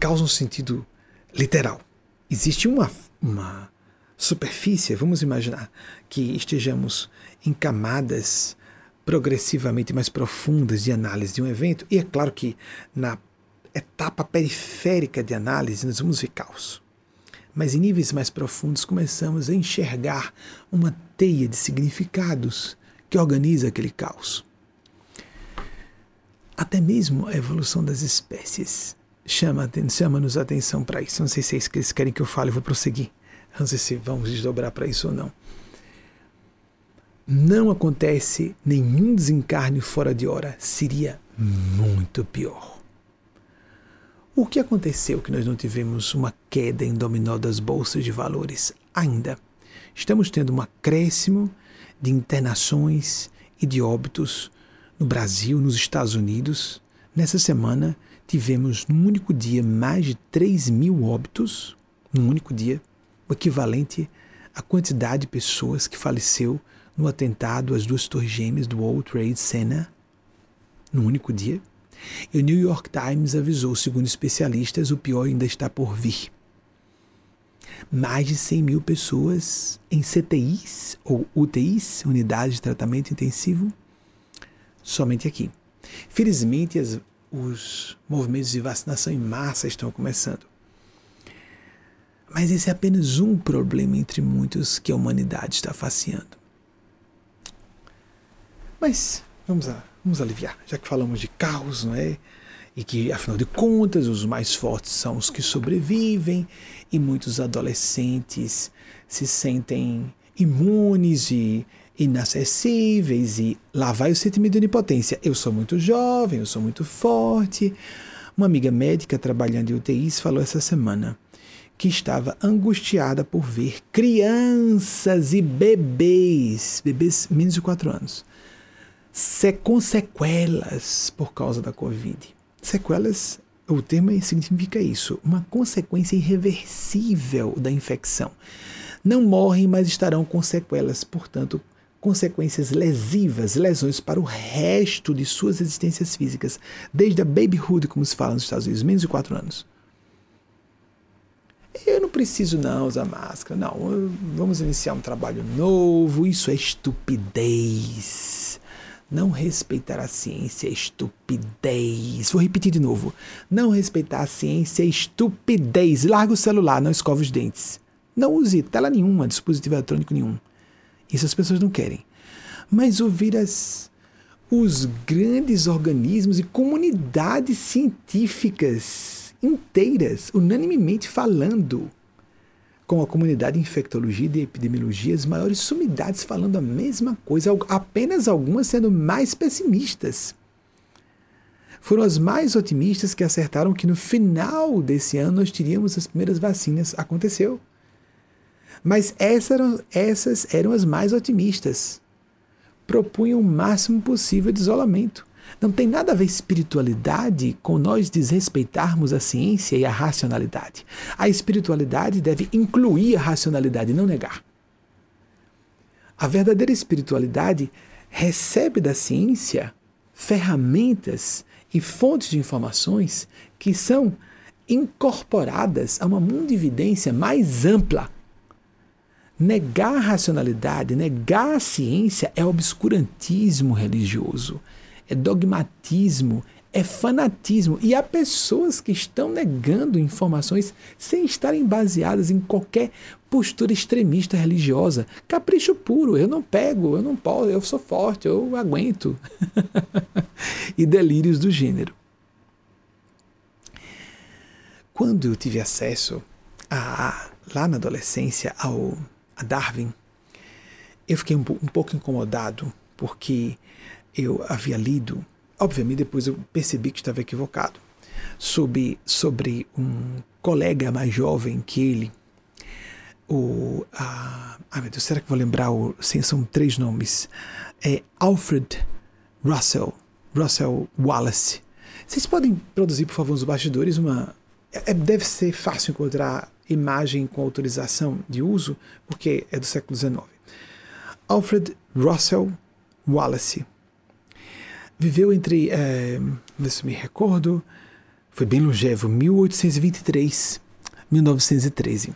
A: Caos no sentido literal. Existe uma, uma superfície, vamos imaginar que estejamos em camadas progressivamente mais profundas de análise de um evento, e é claro que na etapa periférica de análise nós vamos ver caos. Mas em níveis mais profundos começamos a enxergar uma teia de significados que organiza aquele caos. Até mesmo a evolução das espécies chama-nos chama a atenção para isso. Não sei se é isso que eles querem que eu fale, eu vou prosseguir. Não sei se vamos desdobrar para isso ou não. Não acontece nenhum desencarne fora de hora. Seria muito pior. O que aconteceu que nós não tivemos uma queda em dominó das bolsas de valores ainda? Estamos tendo um acréscimo de internações e de óbitos no Brasil, nos Estados Unidos. Nessa semana, tivemos num único dia mais de 3 mil óbitos, num único dia, o equivalente à quantidade de pessoas que faleceu no atentado às duas torres gêmeas do World Trade Center, num único dia. E o New York Times avisou, segundo especialistas, o pior ainda está por vir. Mais de 100 mil pessoas em CTIs ou UTIs, unidades de tratamento intensivo, somente aqui. Felizmente, as, os movimentos de vacinação em massa estão começando. Mas esse é apenas um problema entre muitos que a humanidade está faceando. Mas vamos, a, vamos aliviar, já que falamos de carros, não é? E que, afinal de contas, os mais fortes são os que sobrevivem, e muitos adolescentes se sentem imunes e inacessíveis, e lá vai o sentimento de onipotência. Eu sou muito jovem, eu sou muito forte. Uma amiga médica trabalhando em UTIs falou essa semana que estava angustiada por ver crianças e bebês, bebês menos de 4 anos, com sequelas por causa da Covid. Sequelas, o termo significa isso, uma consequência irreversível da infecção. Não morrem, mas estarão com sequelas, portanto, consequências lesivas, lesões para o resto de suas existências físicas, desde a babyhood, como se fala nos Estados Unidos, menos de 4 anos. Eu não preciso não usar máscara, não. Vamos iniciar um trabalho novo, isso é estupidez. Não respeitar a ciência é estupidez. Vou repetir de novo. Não respeitar a ciência é estupidez. Larga o celular, não escova os dentes. Não use tela nenhuma, dispositivo eletrônico nenhum. Isso as pessoas não querem. Mas ouvir as, os grandes organismos e comunidades científicas inteiras, unanimemente falando com a comunidade de infectologia e de epidemiologia, as maiores sumidades falando a mesma coisa, apenas algumas sendo mais pessimistas. Foram as mais otimistas que acertaram que no final desse ano nós teríamos as primeiras vacinas. Aconteceu. Mas essas eram, essas eram as mais otimistas. Propunham o máximo possível de isolamento. Não tem nada a ver espiritualidade com nós desrespeitarmos a ciência e a racionalidade. A espiritualidade deve incluir a racionalidade, não negar. A verdadeira espiritualidade recebe da ciência ferramentas e fontes de informações que são incorporadas a uma mundividência mais ampla. Negar a racionalidade, negar a ciência é obscurantismo religioso é dogmatismo, é fanatismo. E há pessoas que estão negando informações sem estarem baseadas em qualquer postura extremista religiosa. Capricho puro, eu não pego, eu não posso, eu sou forte, eu aguento. e delírios do gênero. Quando eu tive acesso a, lá na adolescência ao a Darwin, eu fiquei um, um pouco incomodado porque eu havia lido, obviamente depois eu percebi que estava equivocado, sobre, sobre um colega mais jovem que ele, o. Meu Deus, será que vou lembrar? O, sim, são três nomes. É Alfred Russell, Russell Wallace, Vocês podem produzir, por favor, nos bastidores uma. É, deve ser fácil encontrar imagem com autorização de uso, porque é do século XIX. Alfred Russell Wallace viveu entre, é, se me recordo, foi bem longevo, 1823, 1913.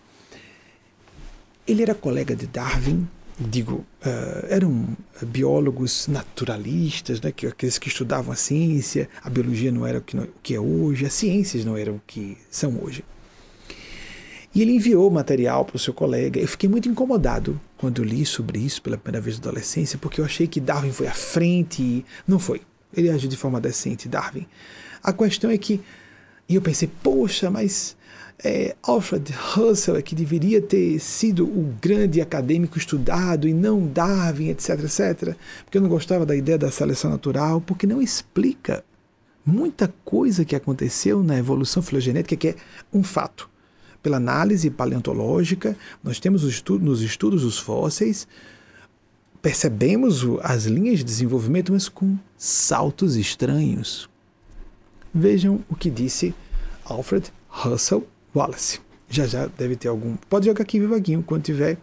A: Ele era colega de Darwin, digo, uh, eram biólogos naturalistas, né, que, aqueles que estudavam a ciência, a biologia não era o que, não, o que é hoje, as ciências não eram o que são hoje. E ele enviou material para o seu colega. Eu fiquei muito incomodado quando li sobre isso pela primeira vez na adolescência, porque eu achei que Darwin foi à frente e não foi. Ele agiu de forma decente, Darwin. A questão é que, e eu pensei, poxa, mas é, Alfred Russell é que deveria ter sido o grande acadêmico estudado e não Darwin, etc, etc. Porque eu não gostava da ideia da seleção natural, porque não explica muita coisa que aconteceu na evolução filogenética, que é um fato. Pela análise paleontológica, nós temos estudo, nos estudos dos fósseis, percebemos as linhas de desenvolvimento, mas com saltos estranhos. Vejam o que disse Alfred Russell Wallace. Já já deve ter algum. Pode jogar aqui vivaguinho quando tiver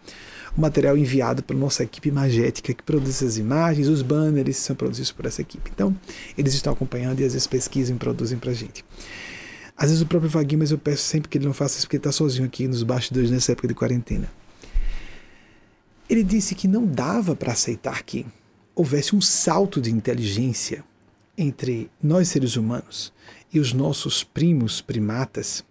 A: o material enviado pela nossa equipe magética que produz as imagens, os banners são produzidos por essa equipe. Então, eles estão acompanhando e às vezes pesquisam e produzem para a gente. Às vezes o próprio Vaguinho, mas eu peço sempre que ele não faça isso porque ele está sozinho aqui nos bastidores nessa época de quarentena. Ele disse que não dava para aceitar que houvesse um salto de inteligência entre nós seres humanos e os nossos primos primatas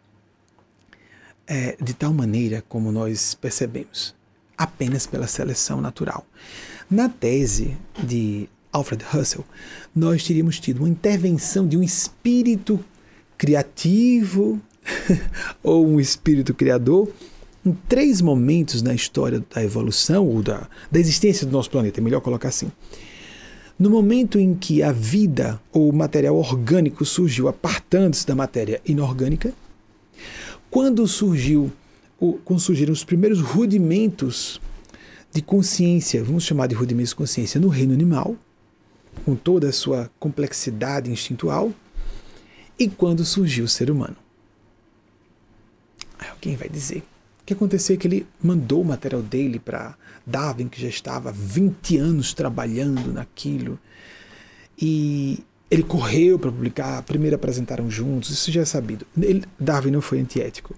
A: é, de tal maneira como nós percebemos, apenas pela seleção natural. Na tese de Alfred Russell, nós teríamos tido uma intervenção de um espírito criativo ou um espírito criador em três momentos na história da evolução ou da, da existência do nosso planeta, é melhor colocar assim. No momento em que a vida ou o material orgânico surgiu apartando-se da matéria inorgânica, quando surgiu, quando surgiram os primeiros rudimentos de consciência, vamos chamar de rudimentos de consciência no reino animal, com toda a sua complexidade instintual, e quando surgiu o ser humano. Alguém vai dizer: o que aconteceu é que ele mandou o material dele para Darwin, que já estava 20 anos trabalhando naquilo, e ele correu para publicar, primeiro apresentaram juntos, isso já é sabido. Ele, Darwin não foi antiético.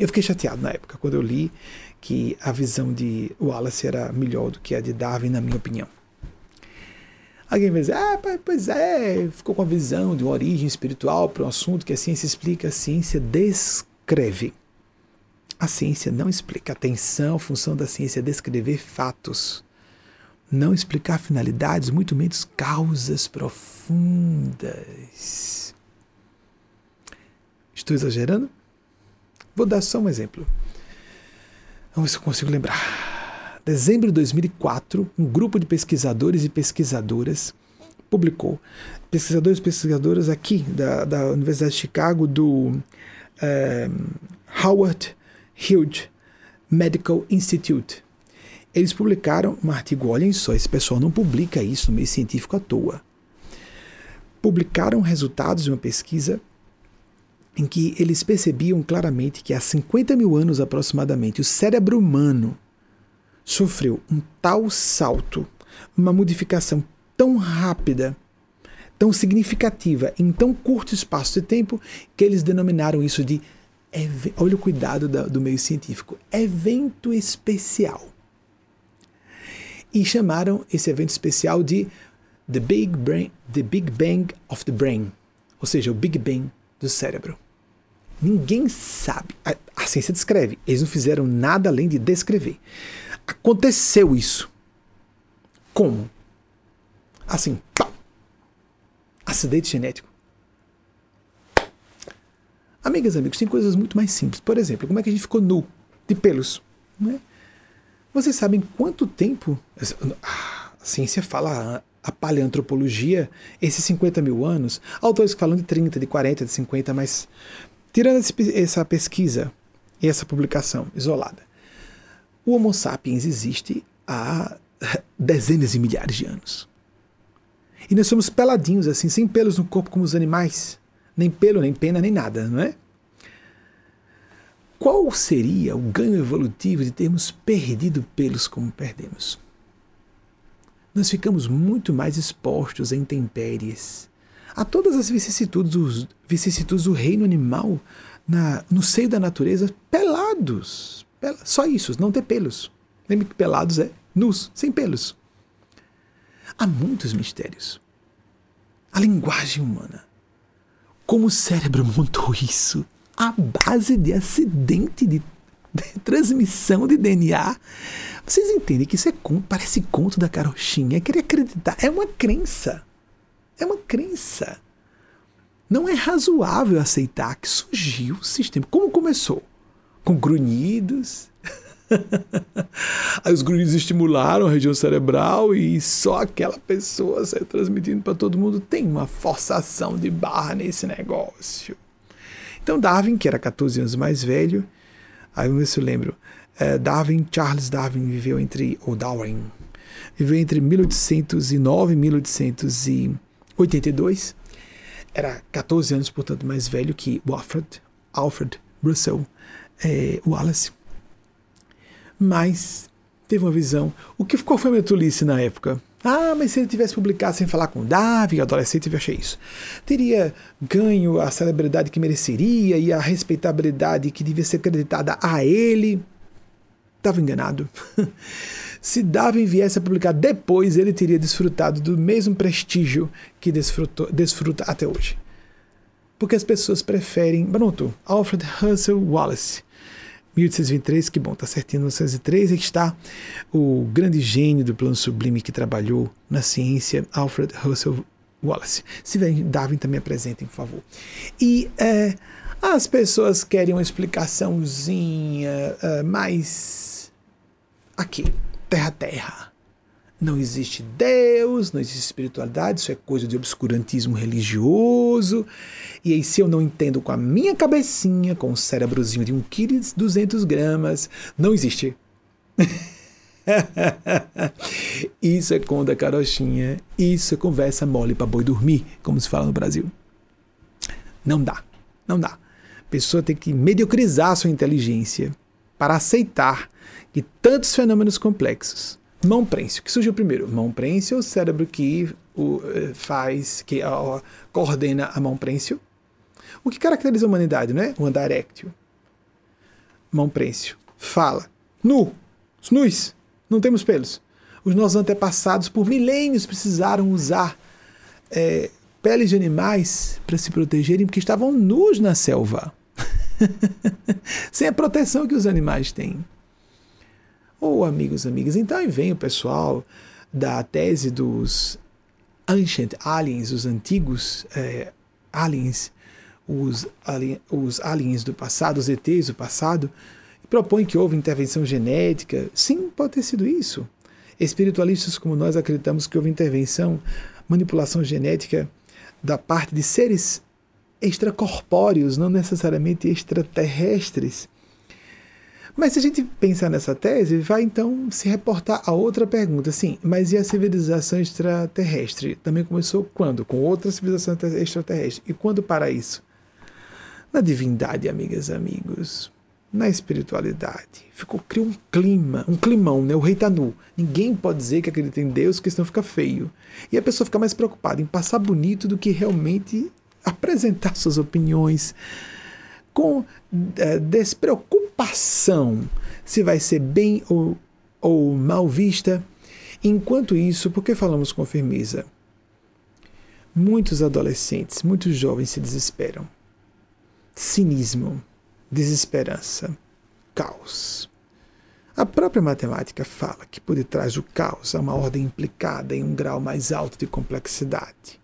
A: Eu fiquei chateado na época, quando eu li que a visão de Wallace era melhor do que a de Darwin, na minha opinião. Alguém vai dizer, ah, pois é, ficou com a visão de uma origem espiritual para um assunto que a ciência explica, a ciência descreve. A ciência não explica. Atenção, a função da ciência é descrever fatos não explicar finalidades, muito menos causas profundas. Estou exagerando? Vou dar só um exemplo. Vamos ver se eu consigo lembrar. Dezembro de 2004, um grupo de pesquisadores e pesquisadoras publicou, pesquisadores e pesquisadoras aqui da, da Universidade de Chicago, do eh, Howard Hughes Medical Institute, eles publicaram um artigo, olhem só, esse pessoal não publica isso no meio científico à toa. Publicaram resultados de uma pesquisa em que eles percebiam claramente que há 50 mil anos aproximadamente o cérebro humano sofreu um tal salto, uma modificação tão rápida, tão significativa em tão curto espaço de tempo que eles denominaram isso de olha o cuidado do meio científico evento especial e chamaram esse evento especial de The Big, Brain, the Big Bang of the Brain, ou seja, o Big Bang do cérebro. Ninguém sabe. A, a ciência descreve. Eles não fizeram nada além de descrever. Aconteceu isso. Como? Assim, pá. Acidente genético. Amigas e amigos, tem coisas muito mais simples. Por exemplo, como é que a gente ficou nu, de pelos? Não é? Vocês sabem quanto tempo a ciência fala, a paleantropologia, esses 50 mil anos? Autores falam de 30, de 40, de 50, mas tirando essa pesquisa e essa publicação isolada, o Homo sapiens existe há dezenas de milhares de anos. E nós somos peladinhos assim, sem pelos no corpo como os animais. Nem pelo, nem pena, nem nada, não é? Qual seria o ganho evolutivo de termos perdido pelos como perdemos? Nós ficamos muito mais expostos a intempéries, a todas as vicissitudes, vicissitudes do reino animal na, no seio da natureza, pelados. Pel, só isso, não ter pelos. Lembre que pelados é nus, sem pelos. Há muitos mistérios. A linguagem humana. Como o cérebro montou isso? A base de acidente de, de transmissão de DNA. Vocês entendem que isso é conto, parece conto da carochinha. Querer acreditar. É uma crença. É uma crença. Não é razoável aceitar que surgiu o sistema. Como começou? Com grunhidos. Aí os grunhidos estimularam a região cerebral e só aquela pessoa saiu transmitindo para todo mundo. Tem uma forçação de barra nesse negócio. Então Darwin, que era 14 anos mais velho, aí vamos ver se eu lembro. É, Darwin, Charles Darwin viveu entre, ou Darwin, viveu entre 1809 e 1882 era 14 anos, portanto, mais velho que Alfred, Alfred Russell é, Wallace. Mas teve uma visão. O que, qual foi a minha tolice na época? Ah, mas se ele tivesse publicado sem falar com Davi, adolescente, eu achei isso. Teria ganho a celebridade que mereceria e a respeitabilidade que devia ser acreditada a ele. Estava enganado. Se Darwin viesse a publicar depois, ele teria desfrutado do mesmo prestígio que desfruta até hoje. Porque as pessoas preferem. Pronto, Alfred Russel Wallace. 1823, que bom, tá certinho, 1903, é que está o grande gênio do plano sublime que trabalhou na ciência, Alfred Russel Wallace. Se vem Darwin também apresentem, por favor. E é, as pessoas querem uma explicaçãozinha uh, mais aqui terra-terra. Não existe Deus, não existe espiritualidade, isso é coisa de obscurantismo religioso. E aí, se eu não entendo com a minha cabecinha, com o cérebrozinho de 1,2 kg 200 gramas, não existe. isso é com da carochinha, isso é conversa mole para boi dormir, como se fala no Brasil. Não dá, não dá. A pessoa tem que mediocrizar sua inteligência para aceitar de tantos fenômenos complexos. Mão prêncio, que surgiu primeiro? Mão prêncio, o cérebro que o, eh, faz, que ó, coordena a mão prêncio. O que caracteriza a humanidade, né? O andar éctil. Mão prêncio. Fala. Nu. Nus. Não temos pelos. Os nossos antepassados, por milênios, precisaram usar é, peles de animais para se protegerem, porque estavam nus na selva. Sem a proteção que os animais têm. Ou amigos, amigas, então aí vem o pessoal da tese dos Ancient Aliens, os antigos é, aliens, os, ali, os aliens do passado, os ETs do passado, propõe que houve intervenção genética. Sim, pode ter sido isso. Espiritualistas como nós acreditamos que houve intervenção, manipulação genética da parte de seres extracorpóreos, não necessariamente extraterrestres, mas se a gente pensar nessa tese, vai então se reportar a outra pergunta, sim, mas e a civilização extraterrestre? Também começou quando? Com outra civilização extraterrestre. E quando para isso? Na divindade, amigas e amigos. Na espiritualidade. Ficou, criou um clima, um climão, né? O rei tá nu. Ninguém pode dizer que acredita em Deus, porque senão fica feio. E a pessoa fica mais preocupada em passar bonito do que realmente apresentar suas opiniões com é, despreocupação se vai ser bem ou, ou mal vista. Enquanto isso, por que falamos com firmeza? Muitos adolescentes, muitos jovens se desesperam. Cinismo, desesperança, caos. A própria matemática fala que por detrás do caos há uma ordem implicada em um grau mais alto de complexidade.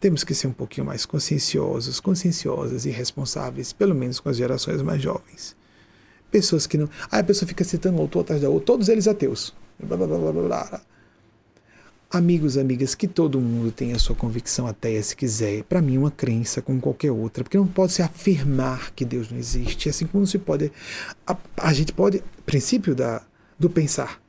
A: Temos que ser um pouquinho mais conscienciosos, conscienciosas e responsáveis, pelo menos com as gerações mais jovens. Pessoas que não. Aí a pessoa fica citando um autor atrás da outra, todos eles ateus. Blá, blá, blá, blá, blá. Amigos, amigas, que todo mundo tenha a sua convicção ateia se quiser. Para mim, uma crença como qualquer outra, porque não pode se afirmar que Deus não existe, assim como não se pode. A, a gente pode. Princípio da, do pensar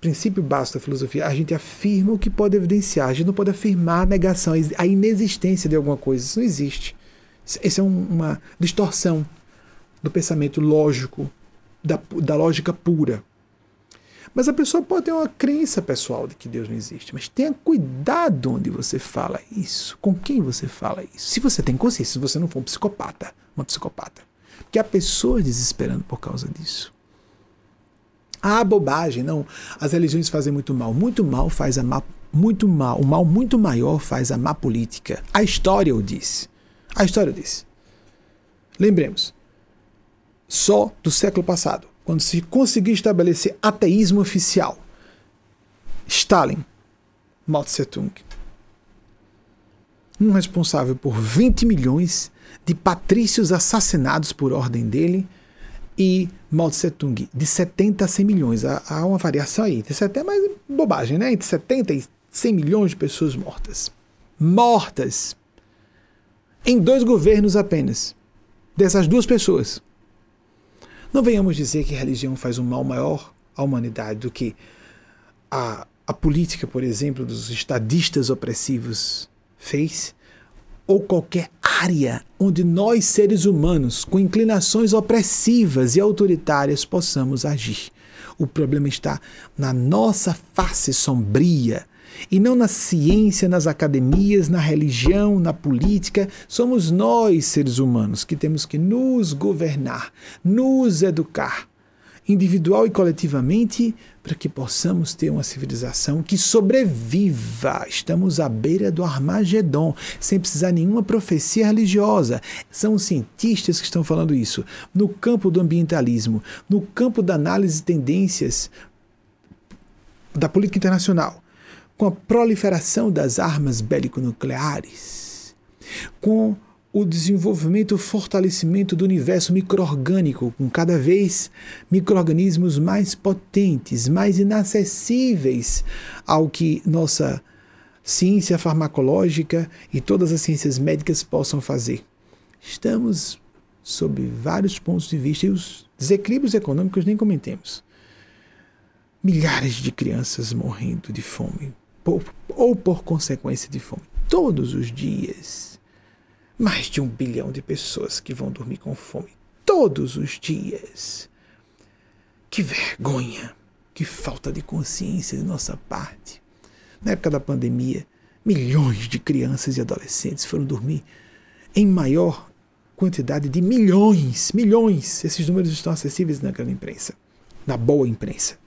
A: princípio básico da filosofia, a gente afirma o que pode evidenciar, a gente não pode afirmar a negação, a inexistência de alguma coisa, isso não existe. Essa é um, uma distorção do pensamento lógico, da, da lógica pura. Mas a pessoa pode ter uma crença pessoal de que Deus não existe. Mas tenha cuidado onde você fala isso, com quem você fala isso. Se você tem consciência, se você não for um psicopata, uma psicopata. Porque há pessoas desesperando por causa disso. Ah, bobagem, não. As religiões fazem muito mal. Muito mal faz a má, muito mal. O mal muito maior faz a má política. A história o diz. A história o diz. Lembremos. Só do século passado, quando se conseguiu estabelecer ateísmo oficial. Stalin, Mao Tse Tung, um responsável por 20 milhões de patrícios assassinados por ordem dele e Mao Tse Tung de 70 a 100 milhões. Há, uma variação aí, é até mais bobagem, né? Entre 70 e 100 milhões de pessoas mortas. Mortas! Em dois governos apenas. Dessas duas pessoas. Não venhamos dizer que a religião faz um mal maior à humanidade do que a, a política, por exemplo, dos estadistas opressivos fez, ou qualquer área onde nós, seres humanos, com inclinações opressivas e autoritárias, possamos agir. O problema está na nossa face sombria e não na ciência, nas academias, na religião, na política. Somos nós, seres humanos, que temos que nos governar, nos educar, individual e coletivamente, para que possamos ter uma civilização que sobreviva. Estamos à beira do Armagedon, sem precisar nenhuma profecia religiosa. São cientistas que estão falando isso. No campo do ambientalismo, no campo da análise de tendências da política internacional, com a proliferação das armas bélico-nucleares, com o desenvolvimento o fortalecimento do universo microorgânico, com cada vez microorganismos mais potentes, mais inacessíveis ao que nossa ciência farmacológica e todas as ciências médicas possam fazer. Estamos sob vários pontos de vista e os desequilíbrios econômicos nem comentemos. Milhares de crianças morrendo de fome, ou por consequência de fome, todos os dias mais de um bilhão de pessoas que vão dormir com fome todos os dias. Que vergonha, que falta de consciência de nossa parte. Na época da pandemia, milhões de crianças e adolescentes foram dormir em maior quantidade de milhões, milhões. Esses números estão acessíveis naquela imprensa, na boa imprensa.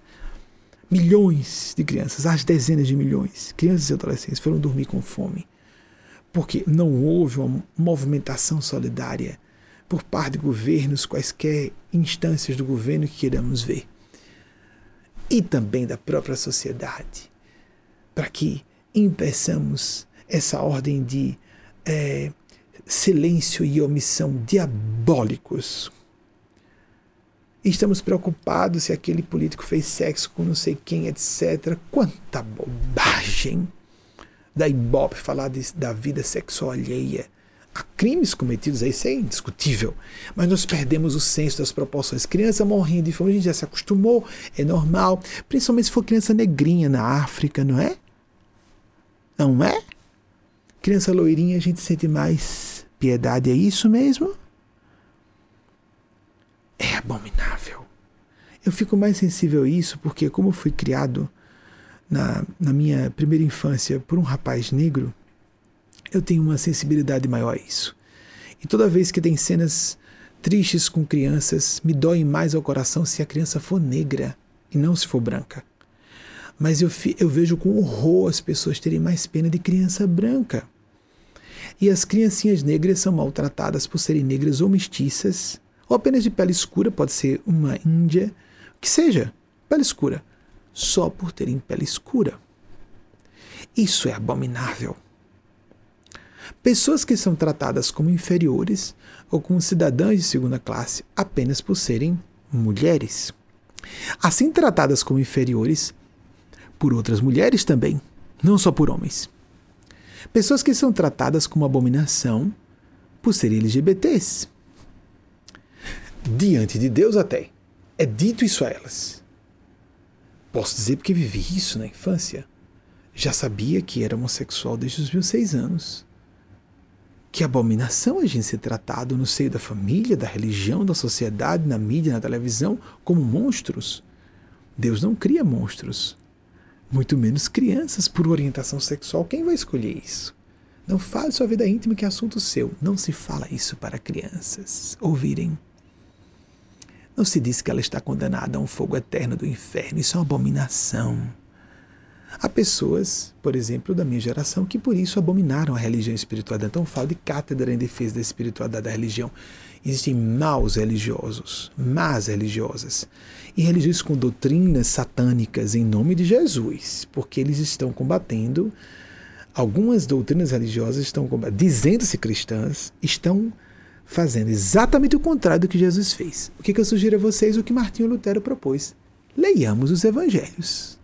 A: Milhões de crianças, as dezenas de milhões, crianças e adolescentes foram dormir com fome porque não houve uma movimentação solidária por parte de governos, quaisquer instâncias do governo que queiramos ver, e também da própria sociedade, para que impeçamos essa ordem de é, silêncio e omissão diabólicos. Estamos preocupados se aquele político fez sexo com não sei quem, etc. Quanta bobagem! Da Ibope falar de, da vida sexual alheia. Há crimes cometidos isso é indiscutível. Mas nós perdemos o senso das proporções. Criança morrendo de fome, a gente já se acostumou, é normal. Principalmente se for criança negrinha na África, não é? Não é? Criança loirinha, a gente sente mais piedade, é isso mesmo? É abominável. Eu fico mais sensível a isso porque, como fui criado na, na minha primeira infância por um rapaz negro, eu tenho uma sensibilidade maior a isso. E toda vez que tem cenas tristes com crianças, me doem mais ao coração se a criança for negra e não se for branca. Mas eu, eu vejo com horror as pessoas terem mais pena de criança branca. E as criancinhas negras são maltratadas por serem negras ou mestiças, ou apenas de pele escura, pode ser uma índia, que seja, pele escura só por terem pele escura. Isso é abominável. Pessoas que são tratadas como inferiores ou como cidadãs de segunda classe apenas por serem mulheres. Assim tratadas como inferiores por outras mulheres também, não só por homens. Pessoas que são tratadas como abominação por serem LGBTs. Diante de Deus, até, é dito isso a elas. Posso dizer porque vivi isso na infância. Já sabia que era homossexual desde os meus seis anos. Que abominação a gente ser tratado no seio da família, da religião, da sociedade, na mídia, na televisão, como monstros. Deus não cria monstros, muito menos crianças por orientação sexual. Quem vai escolher isso? Não fale sua vida íntima, que é assunto seu. Não se fala isso para crianças ouvirem. Não se diz que ela está condenada a um fogo eterno do inferno. Isso é uma abominação. Há pessoas, por exemplo, da minha geração, que por isso abominaram a religião espiritual. Então, eu falo de cátedra em defesa da espiritualidade da religião. Existem maus religiosos, más religiosas, e religiões com doutrinas satânicas em nome de Jesus, porque eles estão combatendo, algumas doutrinas religiosas estão dizendo-se cristãs, estão fazendo exatamente o contrário do que Jesus fez. O que, que eu sugiro a vocês? O que Martinho Lutero propôs. Leiamos os evangelhos.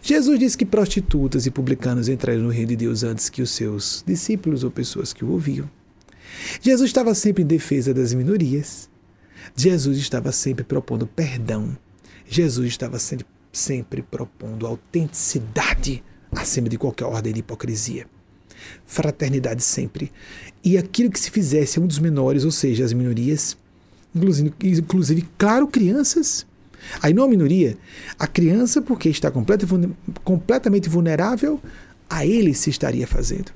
A: Jesus disse que prostitutas e publicanos entraram no reino de Deus antes que os seus discípulos ou pessoas que o ouviam. Jesus estava sempre em defesa das minorias. Jesus estava sempre propondo perdão. Jesus estava sempre, sempre propondo autenticidade acima de qualquer ordem de hipocrisia. Fraternidade sempre. E aquilo que se fizesse a um dos menores, ou seja, as minorias, inclusive, inclusive claro, crianças. Aí não a minoria, a criança, porque está completamente vulnerável, a ele se estaria fazendo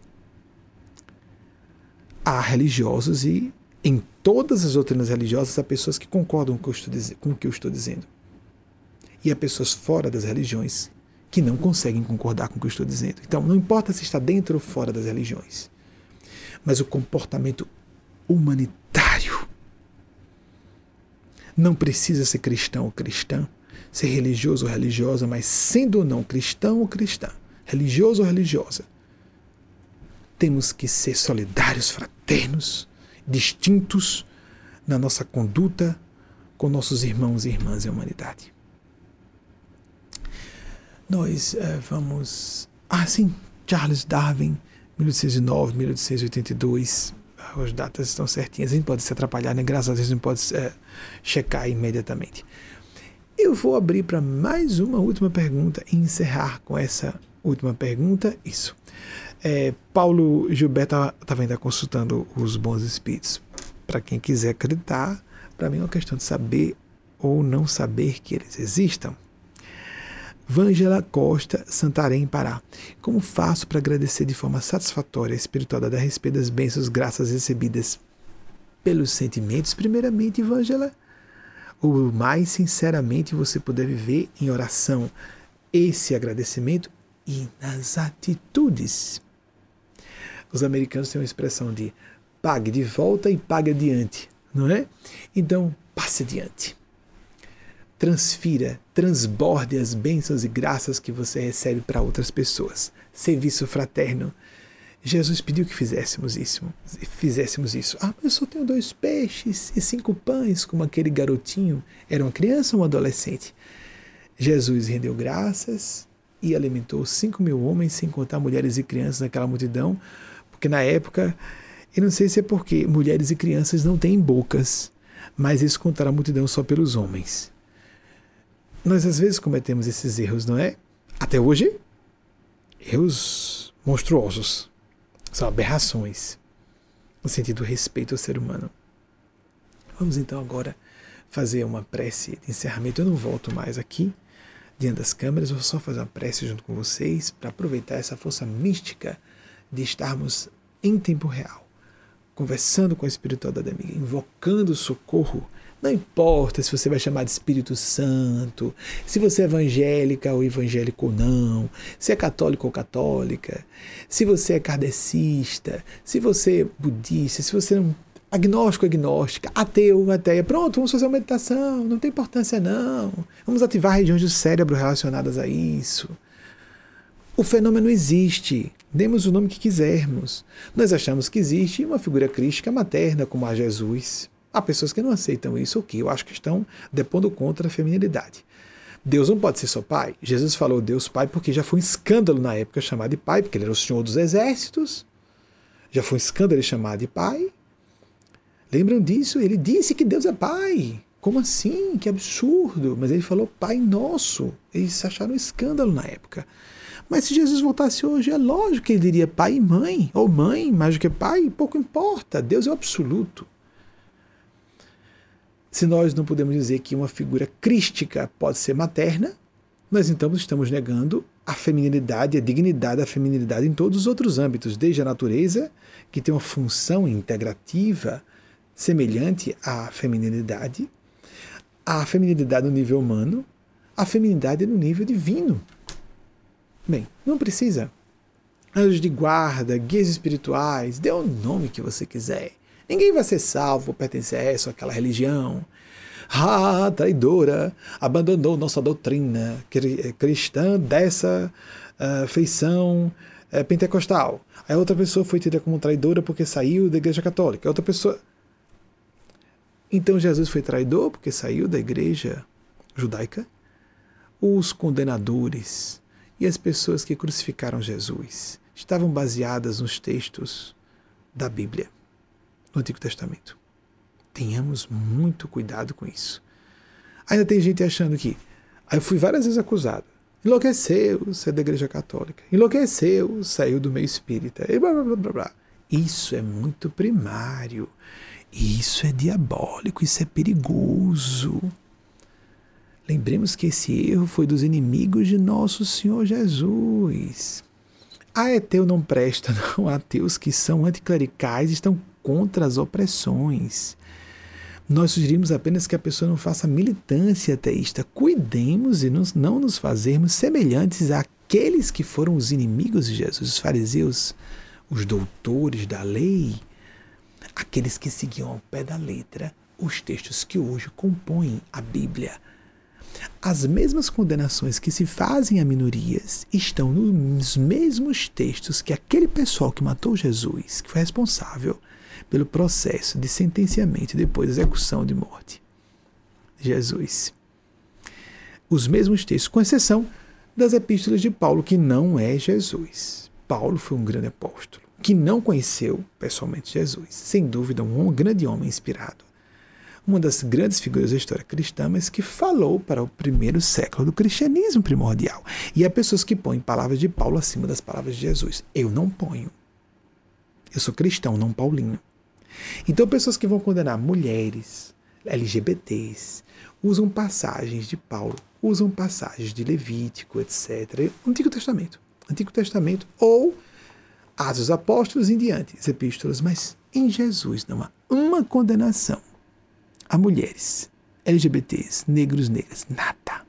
A: há religiosos e em todas as doutrinas religiosas há pessoas que concordam com o que eu estou dizendo. E há pessoas fora das religiões que não conseguem concordar com o que eu estou dizendo. Então, não importa se está dentro ou fora das religiões, mas o comportamento humanitário. Não precisa ser cristão ou cristã, ser religioso ou religiosa, mas sendo ou não cristão ou cristã, religioso ou religiosa, temos que ser solidários, fraternos, distintos na nossa conduta com nossos irmãos e irmãs em humanidade. Nós é, vamos. Ah, sim, Charles Darwin, 1809, 1882. As datas estão certinhas. A gente pode se atrapalhar, né? Graças a Deus a gente pode é, checar imediatamente. Eu vou abrir para mais uma última pergunta e encerrar com essa última pergunta. Isso. É, Paulo Gilberto estava ainda consultando os bons espíritos. Para quem quiser acreditar, para mim é uma questão de saber ou não saber que eles existam. Vângela Costa, Santarém, Pará. Como faço para agradecer de forma satisfatória a espiritualidade a respeito das bênçãos, graças recebidas pelos sentimentos, primeiramente, Vângela? O mais sinceramente você puder viver em oração esse agradecimento e nas atitudes os americanos têm uma expressão de pague de volta e pague adiante, não é? Então, passe adiante. Transfira, transborde as bênçãos e graças que você recebe para outras pessoas. Serviço fraterno. Jesus pediu que fizéssemos isso. Fizéssemos isso. Ah, mas eu só tenho dois peixes e cinco pães, como aquele garotinho. Era uma criança ou um adolescente? Jesus rendeu graças e alimentou cinco mil homens, sem contar mulheres e crianças naquela multidão, porque na época, eu não sei se é porque mulheres e crianças não têm bocas, mas eles contaram a multidão só pelos homens. Nós às vezes cometemos esses erros, não é? Até hoje, erros monstruosos. São aberrações no sentido do respeito ao ser humano. Vamos então agora fazer uma prece de encerramento. Eu não volto mais aqui diante das câmeras, vou só fazer uma prece junto com vocês para aproveitar essa força mística de estarmos em tempo real, conversando com a espiritualidade amiga, invocando socorro. Não importa se você vai chamar de Espírito Santo, se você é evangélica ou evangélico ou não, se é católico ou católica, se você é kardecista, se você é budista, se você é um agnóstico, agnóstica, ateu, ateia. Pronto, vamos fazer uma meditação, não tem importância não. Vamos ativar regiões do cérebro relacionadas a isso. O fenômeno existe. Demos o nome que quisermos. Nós achamos que existe uma figura crística materna como a Jesus. Há pessoas que não aceitam isso, o que eu acho que estão depondo contra a feminilidade. Deus não pode ser só pai. Jesus falou Deus pai porque já foi um escândalo na época chamar de pai, porque ele era o senhor dos exércitos. Já foi um escândalo ele chamar de pai. Lembram disso? Ele disse que Deus é pai. como assim? Que absurdo! Mas ele falou Pai Nosso. Eles acharam um escândalo na época. Mas se Jesus voltasse hoje, é lógico que ele diria pai e mãe, ou mãe, mais do que pai, pouco importa. Deus é o absoluto. Se nós não podemos dizer que uma figura crística pode ser materna, nós então estamos negando a feminilidade, a dignidade da feminilidade em todos os outros âmbitos, desde a natureza, que tem uma função integrativa semelhante à feminilidade, a feminilidade no nível humano, a feminilidade no nível divino. Bem, não precisa. Anjos de guarda, guias espirituais, dê o nome que você quiser. Ninguém vai ser salvo por pertencer a essa ou aquela religião. Ah, traidora, abandonou nossa doutrina cristã dessa uh, feição uh, pentecostal. A outra pessoa foi tida como traidora porque saiu da igreja católica. Outra pessoa. Então Jesus foi traidor porque saiu da igreja judaica? Os condenadores e as pessoas que crucificaram Jesus estavam baseadas nos textos da Bíblia, no Antigo Testamento. Tenhamos muito cuidado com isso. Ainda tem gente achando que. Aí eu fui várias vezes acusado. Enlouqueceu, saiu da igreja católica. Enlouqueceu, saiu do meio espírita. E blá, blá, blá, blá, blá. Isso é muito primário. Isso é diabólico, isso é perigoso. Lembremos que esse erro foi dos inimigos de nosso Senhor Jesus. A ateu não presta, não. Ateus que são anticlericais estão contra as opressões. Nós sugerimos apenas que a pessoa não faça militância ateísta. Cuidemos e não nos fazermos semelhantes àqueles que foram os inimigos de Jesus, os fariseus, os doutores da lei, aqueles que seguiam ao pé da letra os textos que hoje compõem a Bíblia. As mesmas condenações que se fazem a minorias estão nos mesmos textos que aquele pessoal que matou Jesus, que foi responsável pelo processo de sentenciamento e depois execução de morte. Jesus. Os mesmos textos, com exceção das epístolas de Paulo, que não é Jesus. Paulo foi um grande apóstolo, que não conheceu pessoalmente Jesus. Sem dúvida, um grande homem inspirado uma das grandes figuras da história cristã, mas que falou para o primeiro século do cristianismo primordial. E há pessoas que põem palavras de Paulo acima das palavras de Jesus. Eu não ponho. Eu sou cristão, não paulino. Então, pessoas que vão condenar mulheres, LGBTs, usam passagens de Paulo, usam passagens de Levítico, etc. Antigo Testamento. Antigo Testamento ou Atos dos Apóstolos em diante, as epístolas, mas em Jesus não há uma condenação a mulheres, LGBTs, negros, negras. Nada.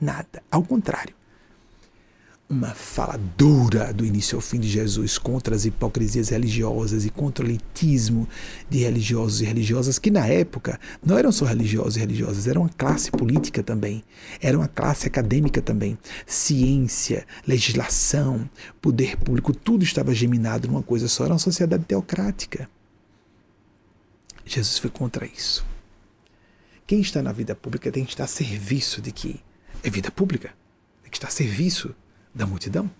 A: Nada. Ao contrário. Uma fala dura do início ao fim de Jesus contra as hipocrisias religiosas e contra o elitismo de religiosos e religiosas, que na época não eram só religiosos e religiosas, eram uma classe política também, era uma classe acadêmica também. Ciência, legislação, poder público, tudo estava geminado numa coisa só, era uma sociedade teocrática. Jesus foi contra isso. Quem está na vida pública tem que estar a serviço de que é vida pública, tem que estar a serviço da multidão.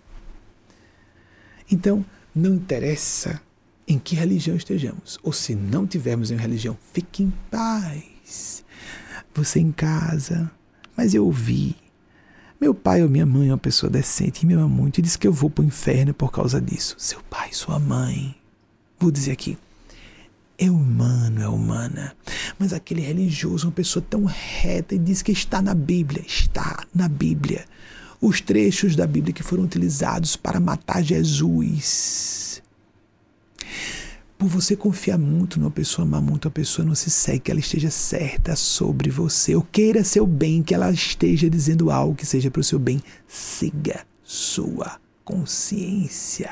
A: Então, não interessa em que religião estejamos, ou se não tivermos em religião, fique em paz. Você em casa, mas eu ouvi. Meu pai ou minha mãe é uma pessoa decente e me ama muito e diz que eu vou para o inferno por causa disso. Seu pai, sua mãe. Vou dizer aqui, é humano, é humana. Mas aquele religioso, uma pessoa tão reta e diz que está na Bíblia, está na Bíblia. Os trechos da Bíblia que foram utilizados para matar Jesus. Por você confiar muito numa pessoa, amar muito a pessoa, não se segue que ela esteja certa sobre você, ou queira seu bem, que ela esteja dizendo algo que seja para o seu bem. Siga sua consciência.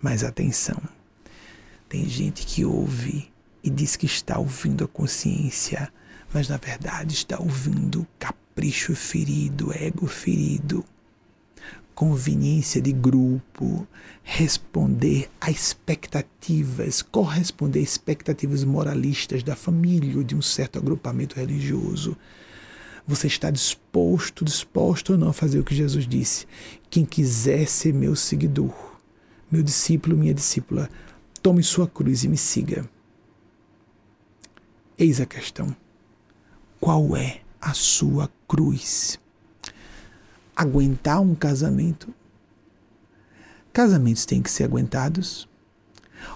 A: Mas atenção tem gente que ouve e diz que está ouvindo a consciência, mas na verdade está ouvindo capricho ferido, ego ferido, conveniência de grupo, responder a expectativas, corresponder a expectativas moralistas da família ou de um certo agrupamento religioso. Você está disposto, disposto ou não a fazer o que Jesus disse? Quem quiser ser meu seguidor, meu discípulo, minha discípula, Tome sua cruz e me siga. Eis a questão. Qual é a sua cruz? Aguentar um casamento? Casamentos têm que ser aguentados?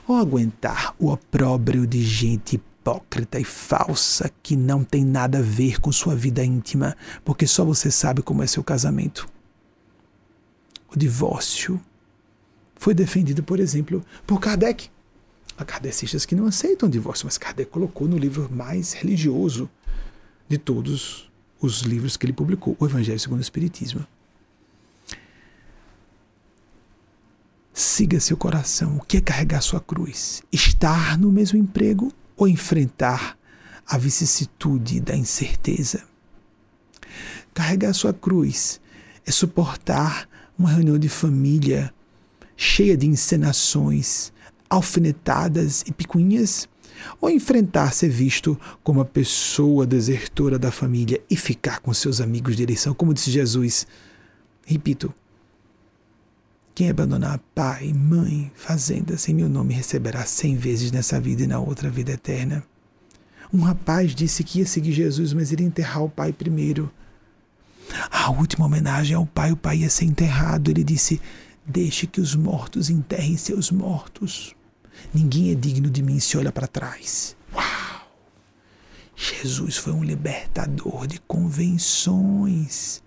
A: Ou aguentar o opróbrio de gente hipócrita e falsa que não tem nada a ver com sua vida íntima, porque só você sabe como é seu casamento? O divórcio foi defendido, por exemplo, por Kardec. Há kardecistas que não aceitam o divórcio, mas Kardec colocou no livro mais religioso de todos os livros que ele publicou, o Evangelho segundo o Espiritismo. Siga seu coração. O que é carregar sua cruz? Estar no mesmo emprego ou enfrentar a vicissitude da incerteza? Carregar sua cruz é suportar uma reunião de família cheia de encenações, alfinetadas e picuinhas, ou enfrentar ser visto como a pessoa desertora da família e ficar com seus amigos de eleição, como disse Jesus. Repito, quem abandonar pai, mãe, fazenda sem meu nome receberá cem vezes nessa vida e na outra vida eterna. Um rapaz disse que ia seguir Jesus, mas iria enterrar o pai primeiro. A última homenagem ao pai, o pai ia ser enterrado. Ele disse: Deixe que os mortos enterrem seus mortos. Ninguém é digno de mim se olha para trás. Uau! Jesus foi um libertador de convenções.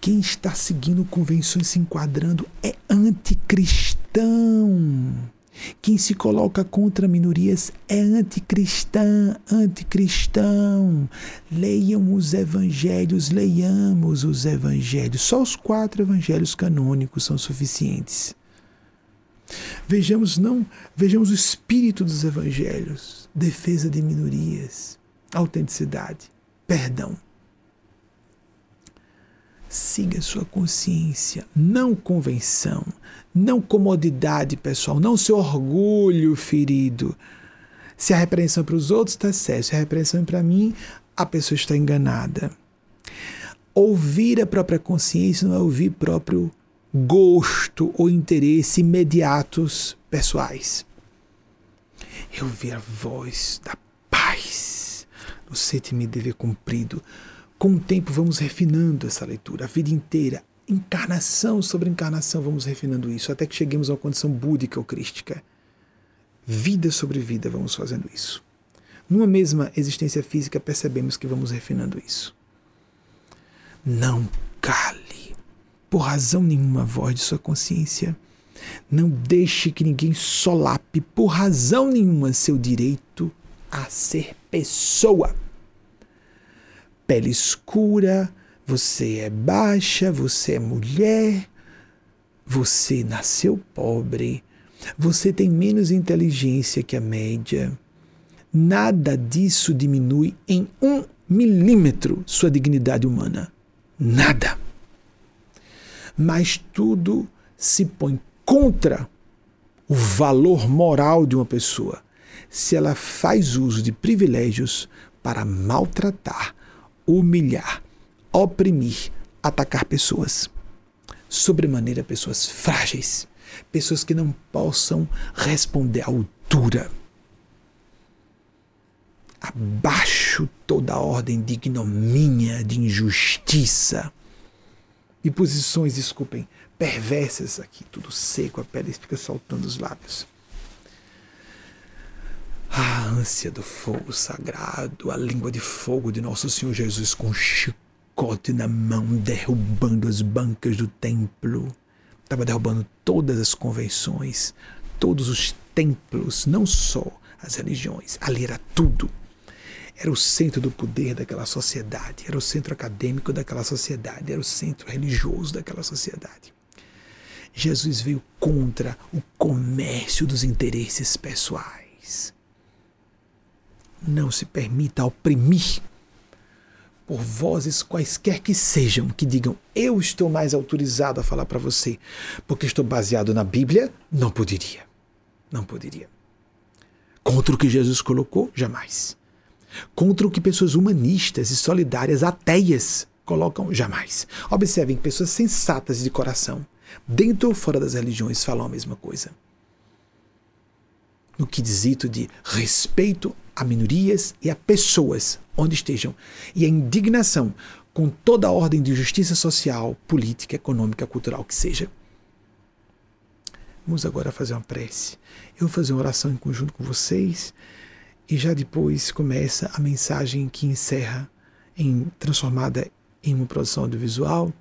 A: Quem está seguindo convenções se enquadrando é anticristão. Quem se coloca contra minorias é anticristã, anticristão. Leiam os evangelhos, leiamos os evangelhos. Só os quatro evangelhos canônicos são suficientes. Vejamos não, vejamos o espírito dos evangelhos, defesa de minorias, autenticidade, perdão. Siga sua consciência, não convenção, não comodidade pessoal, não seu orgulho ferido. Se a repreensão para os outros está certo, se a repreensão é para mim, a pessoa está enganada. Ouvir a própria consciência não é ouvir próprio gosto ou interesse imediatos pessoais. É ouvir a voz da paz no sente-me dever cumprido. Com o tempo vamos refinando essa leitura, a vida inteira, encarnação sobre encarnação, vamos refinando isso, até que cheguemos a uma condição búdica ou crística. Vida sobre vida, vamos fazendo isso. Numa mesma existência física, percebemos que vamos refinando isso. Não cale, por razão nenhuma, a voz de sua consciência. Não deixe que ninguém solape, por razão nenhuma, seu direito a ser pessoa. Pele escura, você é baixa, você é mulher, você nasceu pobre, você tem menos inteligência que a média. Nada disso diminui em um milímetro sua dignidade humana. Nada. Mas tudo se põe contra o valor moral de uma pessoa se ela faz uso de privilégios para maltratar, humilhar, oprimir, atacar pessoas. Sobremaneira, pessoas frágeis, pessoas que não possam responder à altura. Abaixo toda a ordem de ignomínia, de injustiça, de posições, desculpem, perversas aqui, tudo seco, a pele fica soltando os lábios. A ânsia do fogo sagrado, a língua de fogo de nosso Senhor Jesus com chico chicote na mão, derrubando as bancas do templo. Estava derrubando todas as convenções, todos os templos, não só as religiões. Ali era tudo. Era o centro do poder daquela sociedade, era o centro acadêmico daquela sociedade, era o centro religioso daquela sociedade. Jesus veio contra o comércio dos interesses pessoais. Não se permita oprimir por vozes quaisquer que sejam, que digam: Eu estou mais autorizado a falar para você, porque estou baseado na Bíblia, não poderia. Não poderia. Contra o que Jesus colocou, jamais. Contra o que pessoas humanistas e solidárias, ateias, colocam, jamais. Observem, pessoas sensatas de coração, dentro ou fora das religiões, falam a mesma coisa. No que dizito de respeito a minorias e a pessoas onde estejam. E a indignação com toda a ordem de justiça social, política, econômica, cultural que seja. Vamos agora fazer uma prece. Eu vou fazer uma oração em conjunto com vocês e já depois começa a mensagem que encerra em transformada em uma produção audiovisual,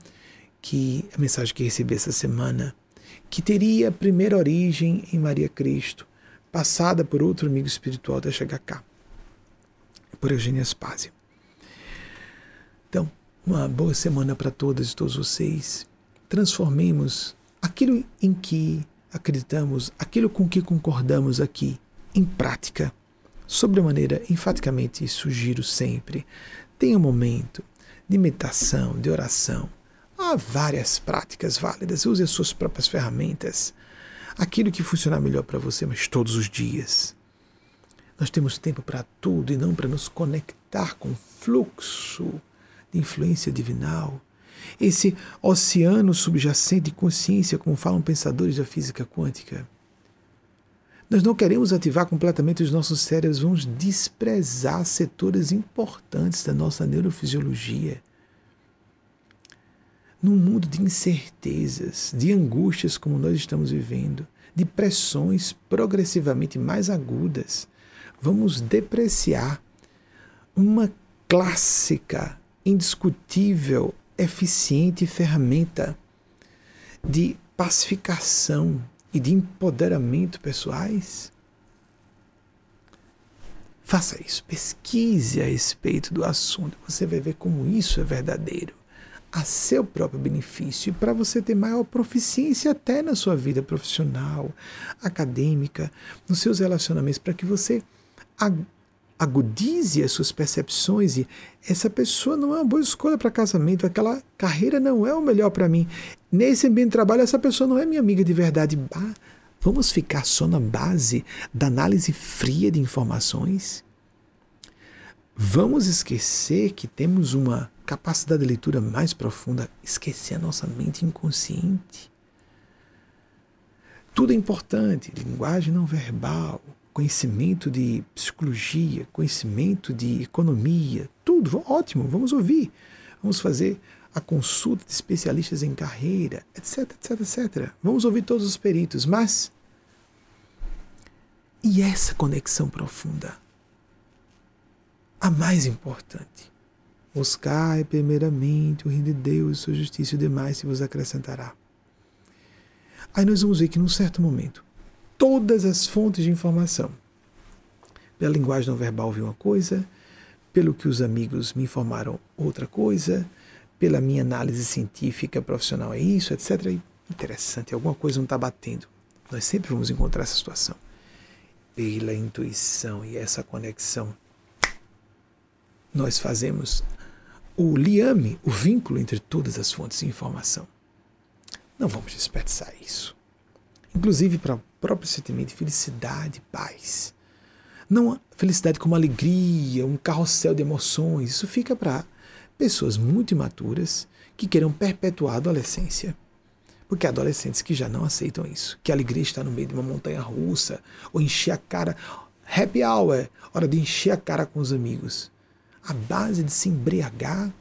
A: que a mensagem que recebi essa semana, que teria primeira origem em Maria Cristo, passada por outro amigo espiritual até chegar cá, por Eugênia Spásia. Então, uma boa semana para todas e todos vocês. Transformemos aquilo em que acreditamos, aquilo com que concordamos aqui, em prática. Sobre a maneira, enfaticamente sugiro sempre: tenha um momento de meditação, de oração. Há várias práticas válidas. Use as suas próprias ferramentas. Aquilo que funcionar melhor para você, mas todos os dias. Nós temos tempo para tudo e não para nos conectar com o fluxo de influência divinal, esse oceano subjacente de consciência, como falam pensadores da física quântica. Nós não queremos ativar completamente os nossos cérebros, vamos desprezar setores importantes da nossa neurofisiologia. Num mundo de incertezas, de angústias como nós estamos vivendo, de pressões progressivamente mais agudas, vamos depreciar uma clássica indiscutível, eficiente ferramenta de pacificação e de empoderamento pessoais? Faça isso, pesquise a respeito do assunto, você vai ver como isso é verdadeiro, a seu próprio benefício para você ter maior proficiência até na sua vida profissional, acadêmica, nos seus relacionamentos, para que você agudize as suas percepções e essa pessoa não é uma boa escolha para casamento, aquela carreira não é o melhor para mim. Nesse ambiente de trabalho, essa pessoa não é minha amiga de verdade. Vamos ficar só na base da análise fria de informações? Vamos esquecer que temos uma capacidade de leitura mais profunda, esquecer a nossa mente inconsciente. Tudo é importante, linguagem não verbal, conhecimento de psicologia, conhecimento de economia, tudo ótimo, vamos ouvir. Vamos fazer a consulta de especialistas em carreira, etc, etc, etc. Vamos ouvir todos os peritos, mas e essa conexão profunda? A mais importante. Buscai primeiramente o reino de Deus, sua justiça e demais se vos acrescentará. Aí nós vamos ver que num certo momento todas as fontes de informação. Pela linguagem não verbal vi uma coisa, pelo que os amigos me informaram outra coisa, pela minha análise científica profissional é isso, etc. Interessante, alguma coisa não está batendo. Nós sempre vamos encontrar essa situação. Pela intuição e essa conexão, nós fazemos o liame, o vínculo entre todas as fontes de informação. Não vamos desperdiçar isso. Inclusive para próprio sentimento de felicidade, paz. Não felicidade como alegria, um carrossel de emoções. Isso fica para pessoas muito imaturas que queiram perpetuar a adolescência. Porque há adolescentes que já não aceitam isso, que a alegria está no meio de uma montanha russa, ou encher a cara. Happy hour, hora de encher a cara com os amigos. A base de se embriagar.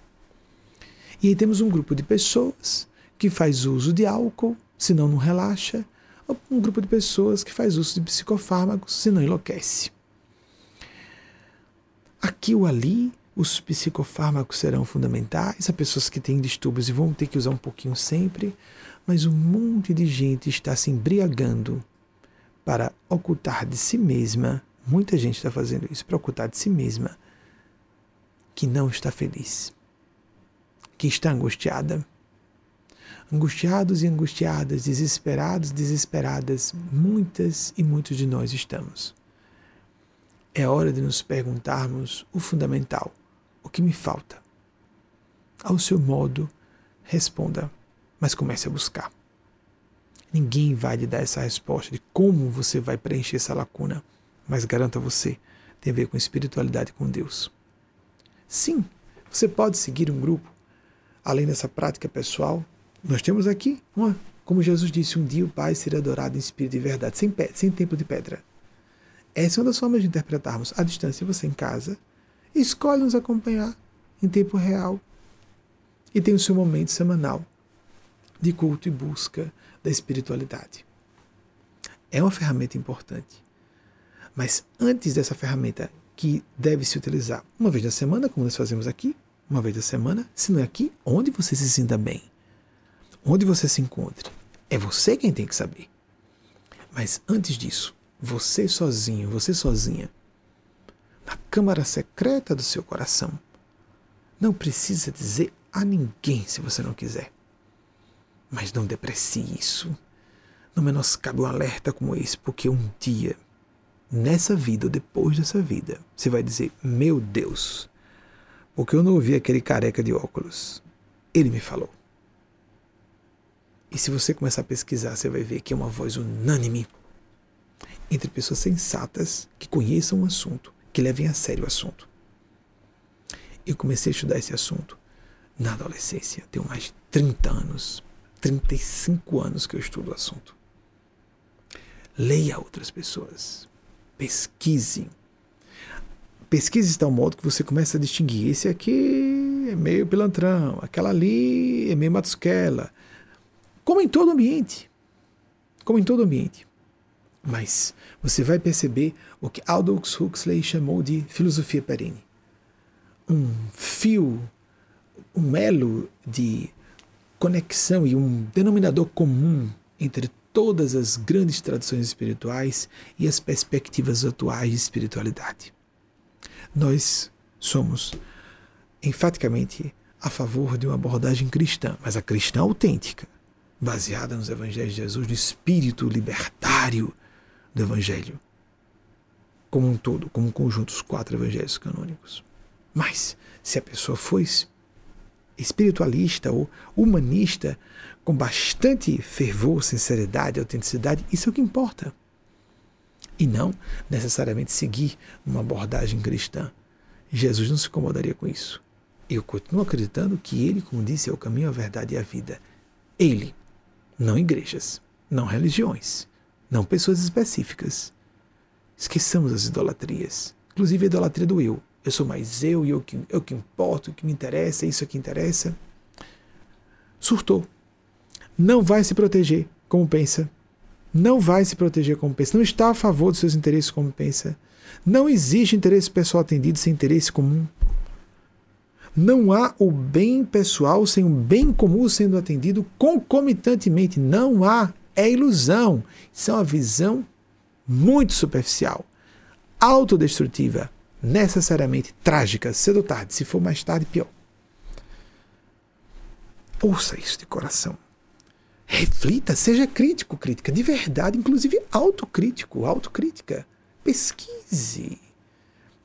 A: E aí temos um grupo de pessoas que faz uso de álcool, senão não relaxa, um grupo de pessoas que faz uso de psicofármacos, se não enlouquece. Aqui ou ali, os psicofármacos serão fundamentais, há pessoas que têm distúrbios e vão ter que usar um pouquinho sempre, mas um monte de gente está se embriagando para ocultar de si mesma, muita gente está fazendo isso, para ocultar de si mesma, que não está feliz, que está angustiada Angustiados e angustiadas, desesperados, desesperadas, muitas e muitos de nós estamos. É hora de nos perguntarmos o fundamental: o que me falta? Ao seu modo, responda, mas comece a buscar. Ninguém vai lhe dar essa resposta de como você vai preencher essa lacuna, mas garanto a você, tem a ver com espiritualidade com Deus. Sim, você pode seguir um grupo, além dessa prática pessoal, nós temos aqui, uma, como Jesus disse, um dia o Pai será adorado em espírito e verdade, sem, sem templo de pedra. Essa é uma das formas de interpretarmos. À distância, você em casa, escolhe nos acompanhar em tempo real e tem o seu momento semanal de culto e busca da espiritualidade. É uma ferramenta importante. Mas antes dessa ferramenta que deve se utilizar uma vez na semana, como nós fazemos aqui, uma vez na semana, se não é aqui, onde você se sinta bem, onde você se encontre. É você quem tem que saber. Mas antes disso, você sozinho, você sozinha, na câmara secreta do seu coração, não precisa dizer a ninguém se você não quiser. Mas não deprecie isso. Não menoscabe um alerta como esse, porque um dia, nessa vida ou depois dessa vida, você vai dizer: Meu Deus, porque eu não ouvi aquele careca de óculos. Ele me falou. E se você começar a pesquisar, você vai ver que é uma voz unânime entre pessoas sensatas que conheçam o assunto, que levem a sério o assunto. Eu comecei a estudar esse assunto na adolescência. Tenho mais de 30 anos, 35 anos que eu estudo o assunto. Leia outras pessoas. Pesquise. Pesquise de tal modo que você começa a distinguir. Esse aqui é meio pilantrão, aquela ali é meio matusquela. Como em todo ambiente. Como em todo ambiente. Mas você vai perceber o que Aldous Huxley chamou de filosofia perene. Um fio, um elo de conexão e um denominador comum entre todas as grandes tradições espirituais e as perspectivas atuais de espiritualidade. Nós somos enfaticamente a favor de uma abordagem cristã, mas a cristã autêntica, baseada nos evangelhos de Jesus, no espírito libertário do Evangelho, como um todo, como um conjunto, os quatro evangelhos canônicos. Mas, se a pessoa for espiritualista ou humanista, com bastante fervor, sinceridade, autenticidade, isso é o que importa. E não necessariamente seguir uma abordagem cristã. Jesus não se incomodaria com isso. Eu continuo acreditando que ele, como disse, é o caminho, a verdade e a vida. Ele, não igrejas, não religiões, não pessoas específicas. Esqueçamos as idolatrias, inclusive a idolatria do eu. Eu sou mais eu e eu que, eu que importo, o que me interessa, é isso que interessa. Surtou. Não vai se proteger como pensa. Não vai se proteger como pensa. Não está a favor dos seus interesses como pensa. Não existe interesse pessoal atendido sem interesse comum. Não há o bem pessoal sem o bem comum sendo atendido concomitantemente. Não há é ilusão. Isso é uma visão muito superficial, autodestrutiva, necessariamente trágica, cedo ou tarde. Se for mais tarde, pior. Ouça isso de coração. Reflita, seja crítico, crítica, de verdade, inclusive autocrítico, autocrítica. Pesquise.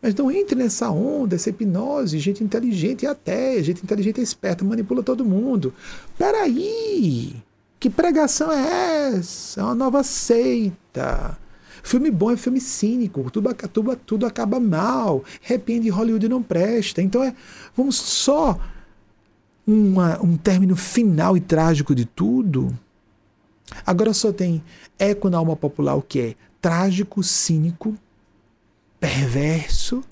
A: Mas não entre nessa onda, essa hipnose, gente inteligente e até, gente inteligente e esperta, manipula todo mundo. Peraí! Que pregação é essa? É uma nova seita. Filme bom é filme cínico, tudo, tudo, tudo acaba mal, arrepende Hollywood não presta. Então é, vamos só uma, um término final e trágico de tudo. Agora só tem eco na alma popular o que é trágico, cínico, perverso.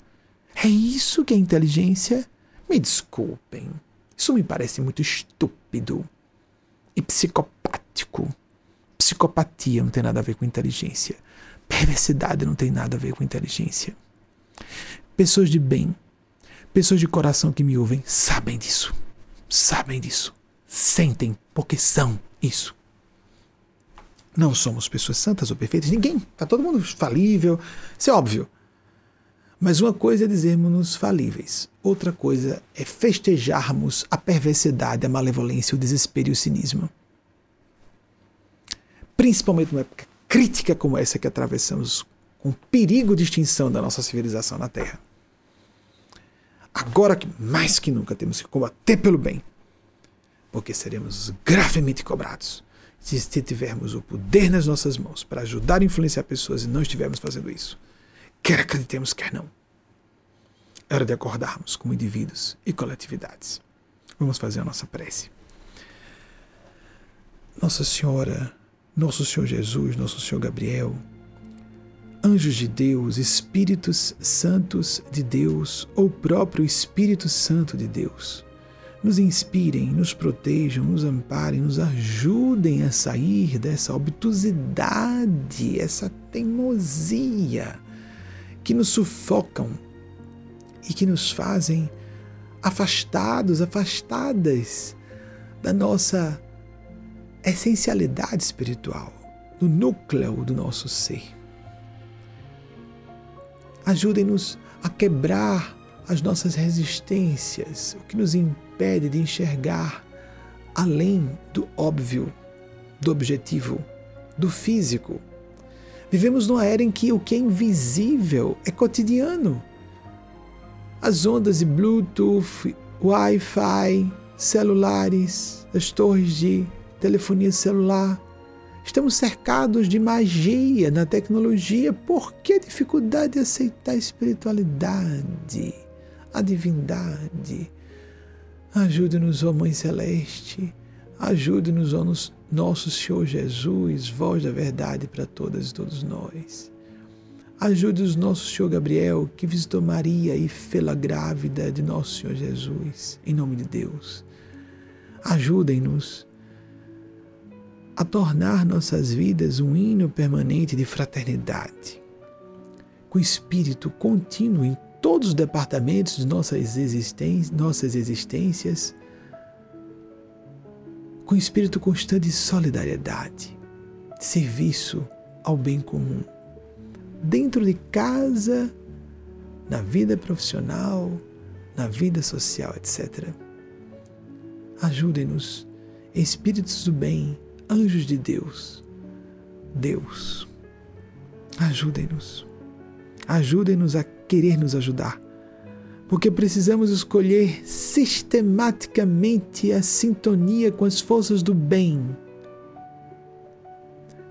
A: É isso que é inteligência? Me desculpem, isso me parece muito estúpido e psicopático. Psicopatia não tem nada a ver com inteligência. Perversidade não tem nada a ver com inteligência. Pessoas de bem, pessoas de coração que me ouvem, sabem disso. Sabem disso. Sentem, porque são isso. Não somos pessoas santas ou perfeitas, ninguém. Está todo mundo falível. Isso é óbvio. Mas uma coisa é dizermos-nos falíveis, outra coisa é festejarmos a perversidade, a malevolência, o desespero e o cinismo. Principalmente numa época crítica como essa que atravessamos, com perigo de extinção da nossa civilização na Terra. Agora que mais que nunca temos que combater pelo bem, porque seremos gravemente cobrados se tivermos o poder nas nossas mãos para ajudar a influenciar pessoas e não estivermos fazendo isso. Quer acreditemos, quer não. É hora de acordarmos como indivíduos e coletividades. Vamos fazer a nossa prece. Nossa Senhora, Nosso Senhor Jesus, Nosso Senhor Gabriel, anjos de Deus, Espíritos Santos de Deus, ou próprio Espírito Santo de Deus, nos inspirem, nos protejam, nos amparem, nos ajudem a sair dessa obtusidade, essa teimosia que nos sufocam e que nos fazem afastados, afastadas da nossa essencialidade espiritual, do núcleo do nosso ser. Ajudem-nos a quebrar as nossas resistências, o que nos impede de enxergar além do óbvio, do objetivo, do físico. Vivemos numa era em que o que é invisível é cotidiano. As ondas de Bluetooth, Wi-Fi, celulares, as torres de telefonia celular. Estamos cercados de magia na tecnologia. Por que dificuldade de aceitar a espiritualidade, a divindade? Ajude-nos, ó Mãe Celeste. Ajude-nos, ó nosso Senhor Jesus, voz da verdade para todas e todos nós. Ajude os nosso Senhor Gabriel, que visitou Maria e fê-la grávida de nosso Senhor Jesus, em nome de Deus. Ajudem-nos a tornar nossas vidas um hino permanente de fraternidade, com espírito contínuo em todos os departamentos de nossas, existências, nossas existências, com espírito constante de solidariedade, de serviço ao bem comum, dentro de casa, na vida profissional, na vida social, etc. Ajudem-nos, espíritos do bem, anjos de Deus. Deus, ajudem-nos. Ajudem-nos a querer nos ajudar. Porque precisamos escolher sistematicamente a sintonia com as forças do bem.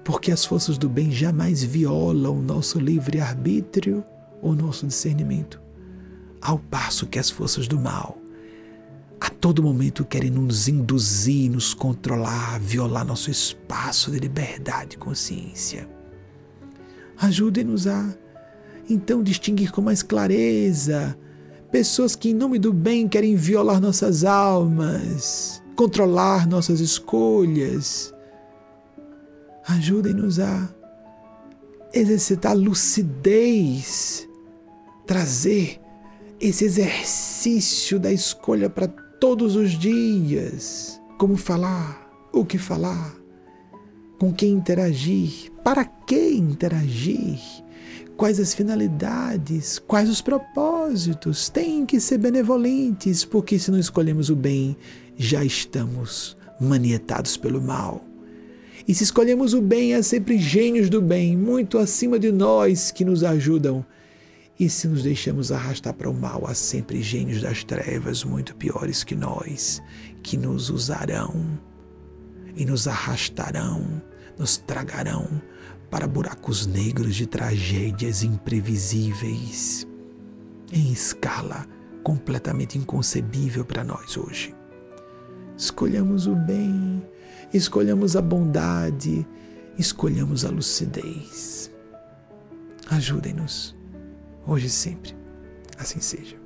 A: Porque as forças do bem jamais violam o nosso livre-arbítrio ou nosso discernimento, ao passo que as forças do mal a todo momento querem nos induzir, nos controlar, violar nosso espaço de liberdade e consciência. Ajude-nos a, então, distinguir com mais clareza pessoas que, em nome do bem, querem violar nossas almas, controlar nossas escolhas. Ajudem-nos a exercitar lucidez, trazer esse exercício da escolha para todos os dias como falar, o que falar, com quem interagir, para que interagir, quais as finalidades, quais os propósitos. Tem que ser benevolentes, porque se não escolhemos o bem, já estamos manietados pelo mal. E se escolhemos o bem, há sempre gênios do bem, muito acima de nós, que nos ajudam e se nos deixamos arrastar para o mal, há sempre gênios das trevas muito piores que nós, que nos usarão e nos arrastarão, nos tragarão para buracos negros de tragédias imprevisíveis, em escala completamente inconcebível para nós hoje. Escolhamos o bem, escolhamos a bondade, escolhamos a lucidez. Ajudem-nos hoje e sempre. Assim seja.